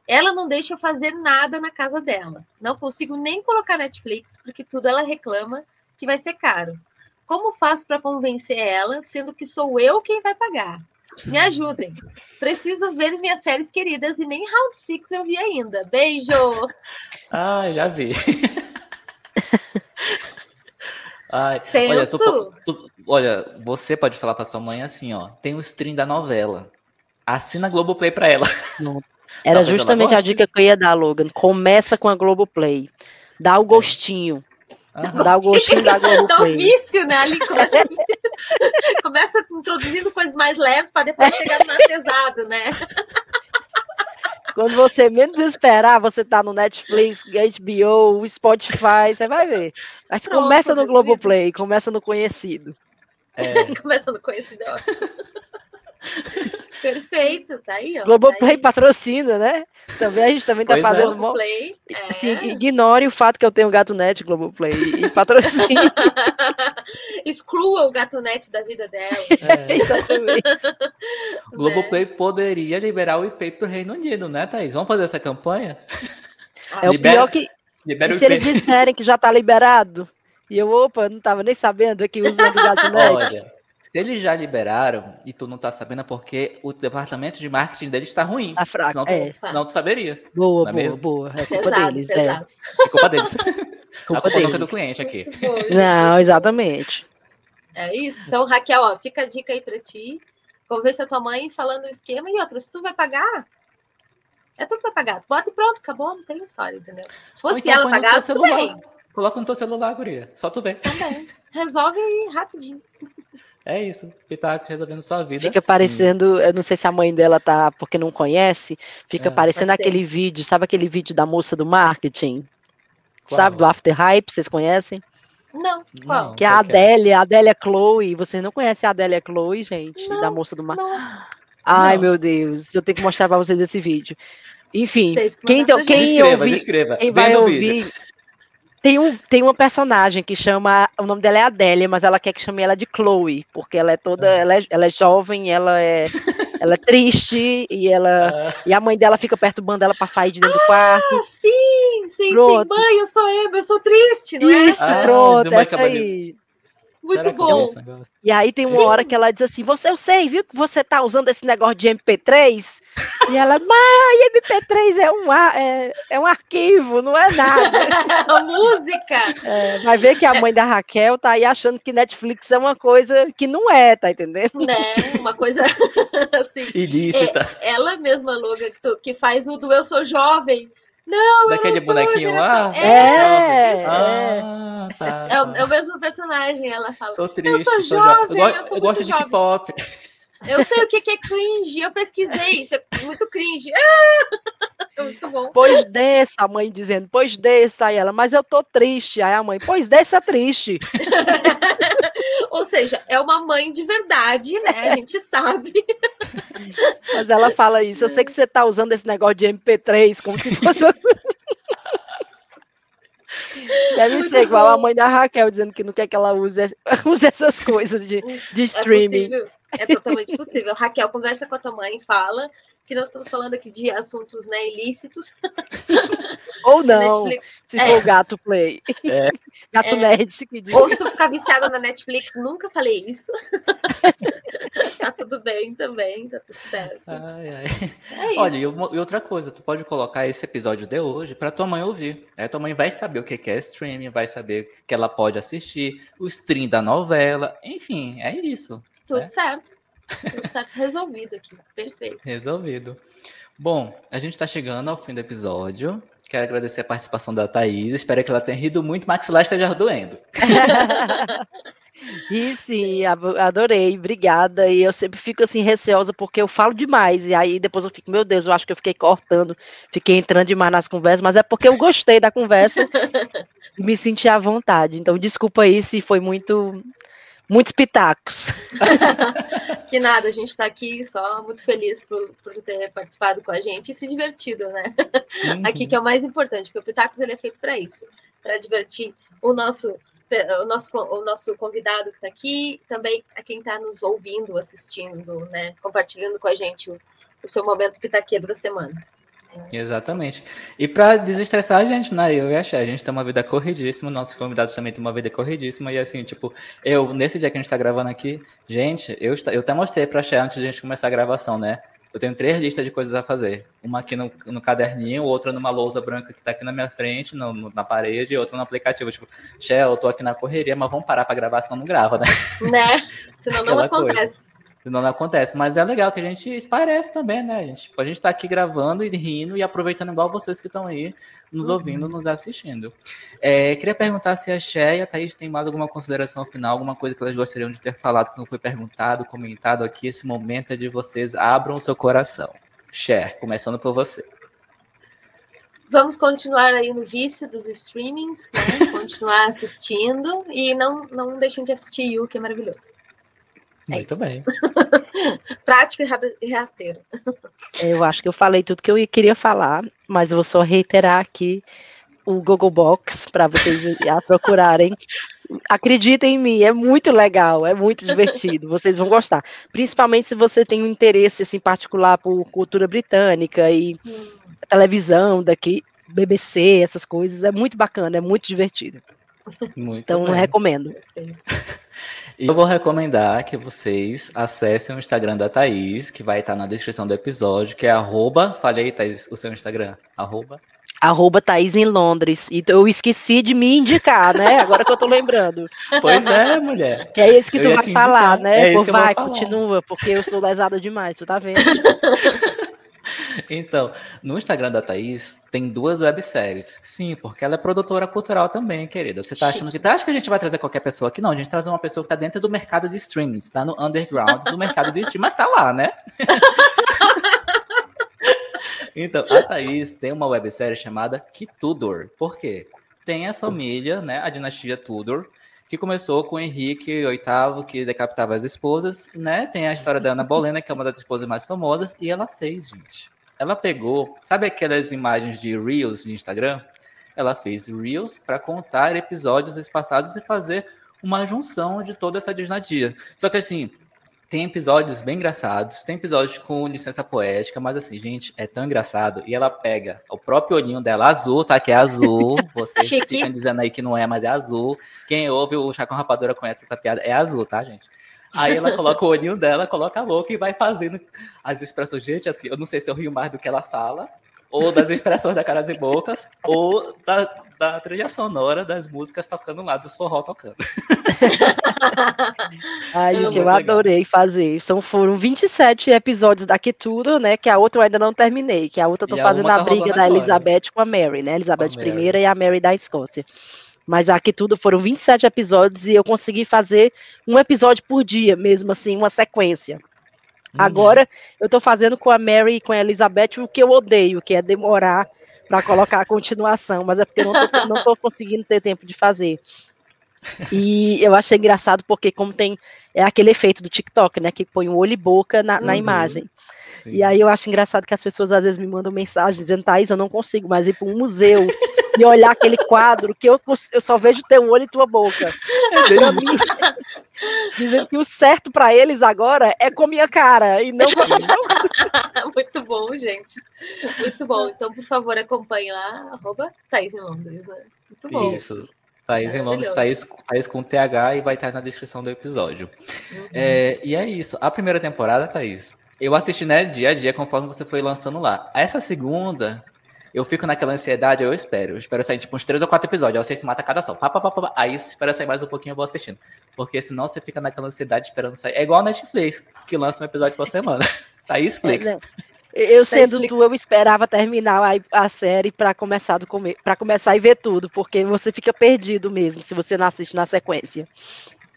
Ela não deixa eu fazer nada na casa dela. Não consigo nem colocar Netflix, porque tudo ela reclama que vai ser caro. Como faço para convencer ela, sendo que sou eu quem vai pagar? Me ajudem. Preciso ver minhas séries queridas e nem Round Six eu vi ainda. Beijo! Ah, já vi. Ai, olha, tu, tu, olha, você pode falar para sua mãe assim, ó. Tem o stream da novela. Assina a Globoplay para ela. Não. Era justamente a dica que eu ia dar, Logan. Começa com a Globoplay. Dá o gostinho. Uhum. Dá o gostinho da Globoplay. Dá o vício, né? Ali começa, começa introduzindo coisas mais leves para depois chegar mais pesado, né? Quando você menos esperar, você tá no Netflix, HBO, Spotify, você vai ver. Mas Pronto, começa no Globoplay, começa no conhecido. É. começa no conhecido, é ótimo. Perfeito, tá aí, ó. Globoplay tá patrocina, né? Também a gente também tá pois é. fazendo. É. Globoplay, é. Sim, ignore o fato que eu tenho Gato Net Globoplay e patrocina. Exclua o Gato Net da vida dela. É. Exatamente. O Globoplay poderia liberar o IP pro Reino Unido, né, Thaís? Vamos fazer essa campanha? É Libera... o pior que. Libera se eles disserem que já tá liberado, e eu, opa, não tava nem sabendo que usa do Gato Net. Olha. Se eles já liberaram e tu não tá sabendo, é porque o departamento de marketing deles está ruim. Tá fraco. Senão, é. tu, senão tu saberia. Boa, é boa, mesmo? boa. É culpa pesado, deles. É. é. culpa deles. culpa a culpa deles. do cliente aqui. Não, exatamente. É isso. Então, Raquel, ó, fica a dica aí para ti. Convença a tua mãe falando o esquema e outra, se tu vai pagar, é tu que vai pagar. Bota e pronto, acabou, não tem história, entendeu? Se fosse então, ela pagar, tudo bem. Coloca no teu celular, guria. Só tu vê. Também. Resolve aí rapidinho. É isso, Pitaco resolvendo sua vida. Fica sim. parecendo, eu não sei se a mãe dela tá, porque não conhece, fica é, parecendo aquele vídeo, sabe aquele vídeo da moça do marketing? Qual? Sabe, do After Hype, vocês conhecem? Não, qual? Que é a Adélia, a Adélia Chloe. Vocês não conhecem a Adélia Chloe, gente? Não, da moça do marketing? Ai, não. meu Deus, eu tenho que mostrar para vocês esse vídeo. Enfim, quem, quem, quem, ouvir, quem vai ouvir, tem, um, tem uma personagem que chama. O nome dela é Adélia, mas ela quer que chame ela de Chloe, porque ela é toda. Ah. Ela, é, ela é jovem, ela é. ela é triste e ela ah. e a mãe dela fica perturbando ela para sair de dentro ah, do quarto. Sim, sim, pronto. sim. Mãe, eu sou Emma, eu sou triste, não é? Isso, ah, pronto, essa aí. Muito bom. E aí tem uma hora que ela diz assim: Você, eu sei, viu que você tá usando esse negócio de MP3? E ela, mãe, MP3 é um, é, é um arquivo, não é nada. É uma música. É, vai ver que a mãe da Raquel tá aí achando que Netflix é uma coisa que não é, tá entendendo? Né? Uma coisa assim. Ilícita. É, ela mesma, Loga, que, que faz o do Eu Sou Jovem. Não, Daquele não bonequinho lá? É, é, ah, tá, é, o, é, o, mesmo personagem, ela fala. Sou triste, eu sou jovem, eu, eu, eu gosto de K-pop. Eu sei o que é cringe, eu pesquisei, isso é muito cringe. Ah! É muito bom. Pois desça, a mãe dizendo, pois desça, aí ela, mas eu tô triste. Aí a mãe, pois desça triste. Ou seja, é uma mãe de verdade, né? A gente sabe. Mas ela fala isso. Eu sei que você tá usando esse negócio de MP3 como se fosse. Deve Muito ser igual bom. a mãe da Raquel dizendo que não quer que ela use, use essas coisas de, de é streaming. É, é totalmente possível. Raquel, conversa com a tua mãe, fala que nós estamos falando aqui de assuntos né, ilícitos. Ou não, Netflix. se é. for gato play. É. Gato é. nerd. Que diz. Ou se tu ficar viciado na Netflix, nunca falei isso. tá tudo bem também, tá tudo certo. Ai, ai. É Olha, e, uma, e, outra coisa, tu pode colocar esse episódio de hoje para tua mãe ouvir. Aí tua mãe vai saber o que é streaming, vai saber que ela pode assistir, o stream da novela, enfim, é isso. Tudo né? certo. Tudo certo, resolvido aqui. Perfeito. Resolvido. Bom, a gente está chegando ao fim do episódio. Quero agradecer a participação da Thaís. Espero que ela tenha rido muito, maxilar esteja doendo. E sim, adorei, obrigada. E eu sempre fico assim receosa porque eu falo demais e aí depois eu fico, meu Deus, eu acho que eu fiquei cortando, fiquei entrando demais nas conversas, mas é porque eu gostei da conversa e me senti à vontade. Então, desculpa aí se foi muito muitos pitacos. que nada, a gente está aqui só muito feliz por, por ter participado com a gente e se divertido, né? Uhum. Aqui que é o mais importante, porque o Pitacos ele é feito para isso, para divertir o nosso o nosso, o nosso convidado que está aqui, também a quem está nos ouvindo, assistindo, né, compartilhando com a gente o, o seu momento pitaqueiro da semana. Exatamente. E para desestressar a gente, né? Eu e a Xé, a gente tem uma vida corridíssima, nossos convidados também têm uma vida corridíssima. E assim, tipo, eu, nesse dia que a gente tá gravando aqui, gente, eu, eu até mostrei pra Xé antes de a gente começar a gravação, né? Eu tenho três listas de coisas a fazer. Uma aqui no, no caderninho, outra numa lousa branca que tá aqui na minha frente, no, no, na parede, e outra no aplicativo. Tipo, Xé, eu tô aqui na correria, mas vamos parar pra gravar, senão não grava, né? Né? Senão não acontece. Coisa. Não acontece. Mas é legal que a gente esparece também, né? A gente, a gente tá aqui gravando e rindo e aproveitando igual vocês que estão aí nos uhum. ouvindo, nos assistindo. É, queria perguntar se a Xé e a Thaís têm mais alguma consideração final, alguma coisa que elas gostariam de ter falado que não foi perguntado, comentado aqui. Esse momento é de vocês abram o seu coração. Xé, começando por você. Vamos continuar aí no vício dos streamings, né? continuar assistindo e não, não deixem de assistir You, que é maravilhoso. É Muito bem. Prático e rasteiro. Eu acho que eu falei tudo que eu queria falar, mas eu vou só reiterar aqui o Google Box para vocês procurarem. Acreditem em mim, é muito legal, é muito divertido, vocês vão gostar. Principalmente se você tem um interesse assim, particular por cultura britânica e hum. televisão daqui, BBC, essas coisas, é muito bacana, é muito divertido. Muito então, bem. recomendo. E eu vou recomendar que vocês acessem o Instagram da Thaís, que vai estar na descrição do episódio, que é arroba, falei, Thaís, o seu Instagram, arroba. Arroba Thaís em Londres. E eu esqueci de me indicar, né? Agora que eu tô lembrando. Pois é, mulher. Que é isso que eu tu vai falar, né? É Pô, vai, continua, porque eu sou lesada demais, tu tá vendo? Então, no Instagram da Thaís tem duas webséries. Sim, porque ela é produtora cultural também, querida. Você tá achando que tá, acha que a gente vai trazer qualquer pessoa aqui? Não, a gente traz uma pessoa que tá dentro do mercado de streaming, está no underground do mercado de streaming, mas tá lá, né? então, a Thaís tem uma websérie chamada Que Tudor. Por quê? Tem a família, né, a dinastia Tudor, que começou com o Henrique VIII, que decapitava as esposas, né? Tem a história da Ana Bolena, que é uma das esposas mais famosas, e ela fez, gente. Ela pegou, sabe aquelas imagens de Reels de Instagram? Ela fez Reels para contar episódios passados e fazer uma junção de toda essa dinastia. Só que assim, tem episódios bem engraçados, tem episódios com licença poética, mas assim, gente, é tão engraçado. E ela pega o próprio olhinho dela azul, tá? Que é azul. Vocês ficam dizendo aí que não é, mas é azul. Quem ouve o Chá com Rapadura conhece essa piada. É azul, tá, gente? Aí ela coloca o olhinho dela, coloca a boca e vai fazendo as expressões. Gente, assim, eu não sei se eu rio mais do que ela fala, ou das expressões da caras e bocas, ou da, da trilha sonora das músicas tocando lá, dos forró tocando. Ai, gente, eu adorei fazer. São, foram 27 episódios daqui tudo, né? Que a outra eu ainda não terminei, que a outra eu tô e fazendo a, a tá briga da Elizabeth com a Mary, né? Elizabeth I e a Mary da Escócia. Mas aqui tudo foram 27 episódios e eu consegui fazer um episódio por dia, mesmo assim, uma sequência. Uhum. Agora eu tô fazendo com a Mary e com a Elizabeth o que eu odeio, que é demorar para colocar a continuação, mas é porque eu não tô, não tô conseguindo ter tempo de fazer. E eu achei engraçado porque como tem é aquele efeito do TikTok, né, que põe o olho e boca na, na uhum. imagem. Sim. E aí eu acho engraçado que as pessoas às vezes me mandam mensagem dizendo, Thaís, eu não consigo mais ir para um museu e olhar aquele quadro que eu, eu só vejo teu olho e tua boca. É mim, dizendo que o certo para eles agora é com minha cara e não com a Muito bom, gente. Muito bom. Então, por favor, acompanhe lá, arroba Thaís em Londres. Né? Muito bom. Isso. Thaís em Londres, Thaís, Thaís com TH e vai estar na descrição do episódio. Uhum. É, e é isso. A primeira temporada, Thaís, eu assisti, né, dia a dia, conforme você foi lançando lá. Essa segunda, eu fico naquela ansiedade, eu espero. Eu espero sair, tipo, uns três ou quatro episódios. Aí você se mata cada só. Pá, pá, pá, pá, aí espera sair mais um pouquinho, eu vou assistindo. Porque senão você fica naquela ansiedade esperando sair. É igual a Netflix, que lança um episódio por semana. Thaís Flix. É, eu sendo tu, eu esperava terminar a, a série para começar do come, para começar e ver tudo, porque você fica perdido mesmo se você não assiste na sequência.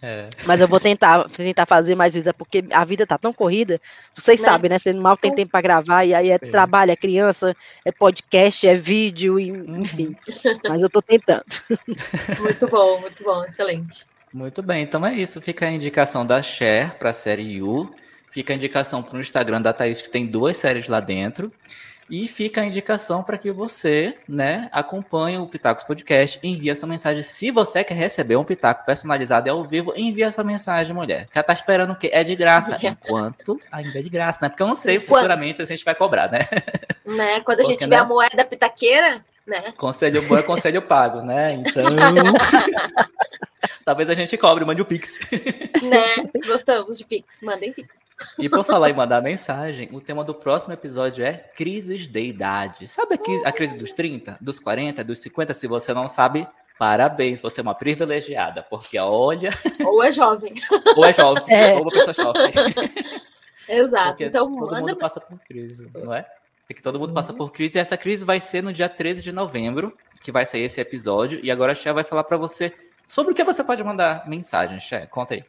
É. Mas eu vou tentar, tentar fazer mais vezes, é porque a vida tá tão corrida. Vocês né? sabem, né? Você mal tem tempo para gravar, e aí é, é, trabalho, é criança, é podcast, é vídeo, enfim. Mas eu tô tentando. Muito bom, muito bom, excelente. Muito bem, então é isso. Fica a indicação da Cher para a série You. Fica a indicação para o Instagram da Thaís, que tem duas séries lá dentro. E fica a indicação para que você, né, acompanhe o Pitacos Podcast e envie sua mensagem. Se você quer receber um Pitaco personalizado e ao vivo, envie essa mensagem, mulher. Que ela tá esperando o quê? É de graça. Enquanto ainda é de graça, né? Porque eu não sei Enquanto? futuramente se a gente vai cobrar, né? Né? Quando a gente Porque, tiver né? a moeda pitaqueira, né? Conselho bom é conselho pago, né? Então. Talvez a gente cobre, mande o Pix. Né? Gostamos de Pix. Mandem Pix. E por falar em mandar mensagem, o tema do próximo episódio é crises de idade. Sabe a crise, a crise dos 30, dos 40, dos 50? Se você não sabe, Parabéns, você é uma privilegiada, porque olha. Ou é jovem. ou é jovem, é. ou uma pessoa jovem. Exato. Porque então, todo manda... mundo passa por crise, não é? É que todo mundo passa uhum. por crise e essa crise vai ser no dia 13 de novembro, que vai sair esse episódio. E agora a Xé vai falar para você sobre o que você pode mandar mensagem, Xé. Conta aí.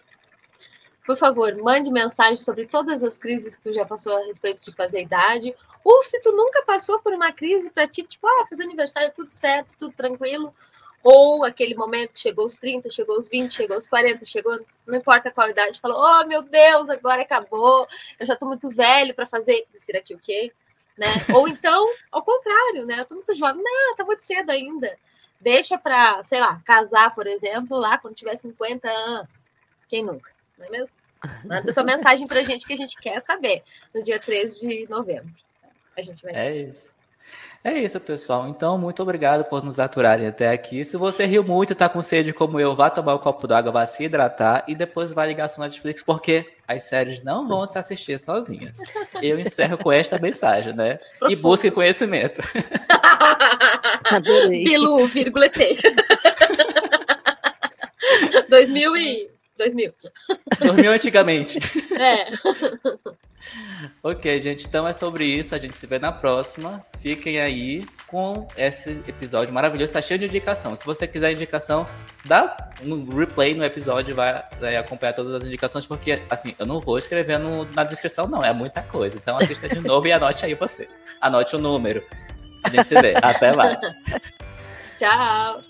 Por favor, mande mensagem sobre todas as crises que tu já passou a respeito de fazer idade. Ou se tu nunca passou por uma crise para ti, tipo, ah, fazer aniversário, tudo certo, tudo tranquilo. Ou aquele momento que chegou aos 30, chegou aos 20, chegou aos 40, chegou, não importa qual idade, falou: Oh, meu Deus, agora acabou, eu já estou muito velho para fazer. Será que o quê? Né? Ou então, ao contrário, né? Eu tô muito jovem, não, tá muito cedo ainda. Deixa para, sei lá, casar, por exemplo, lá quando tiver 50 anos. Quem nunca, não é mesmo? Manda tua mensagem pra gente que a gente quer saber no dia 13 de novembro. A gente vai. É isso. É isso, pessoal. Então, muito obrigado por nos aturarem até aqui. Se você riu muito e tá com sede como eu, vá tomar um copo d'água, vá se hidratar e depois vai ligar sua Netflix, porque as séries não vão se assistir sozinhas. Eu encerro com esta mensagem, né? E busque conhecimento. Adorei. Bilu, vírgula T. 2000 e... 2000. 2000 antigamente. É. ok, gente. Então é sobre isso. A gente se vê na próxima. Fiquem aí com esse episódio maravilhoso. Está cheio de indicação. Se você quiser indicação, dá um replay no episódio vai, vai acompanhar todas as indicações, porque assim, eu não vou escrever no, na descrição, não. É muita coisa. Então assista de novo e anote aí você. Anote o número. A gente se vê. Até mais. Tchau.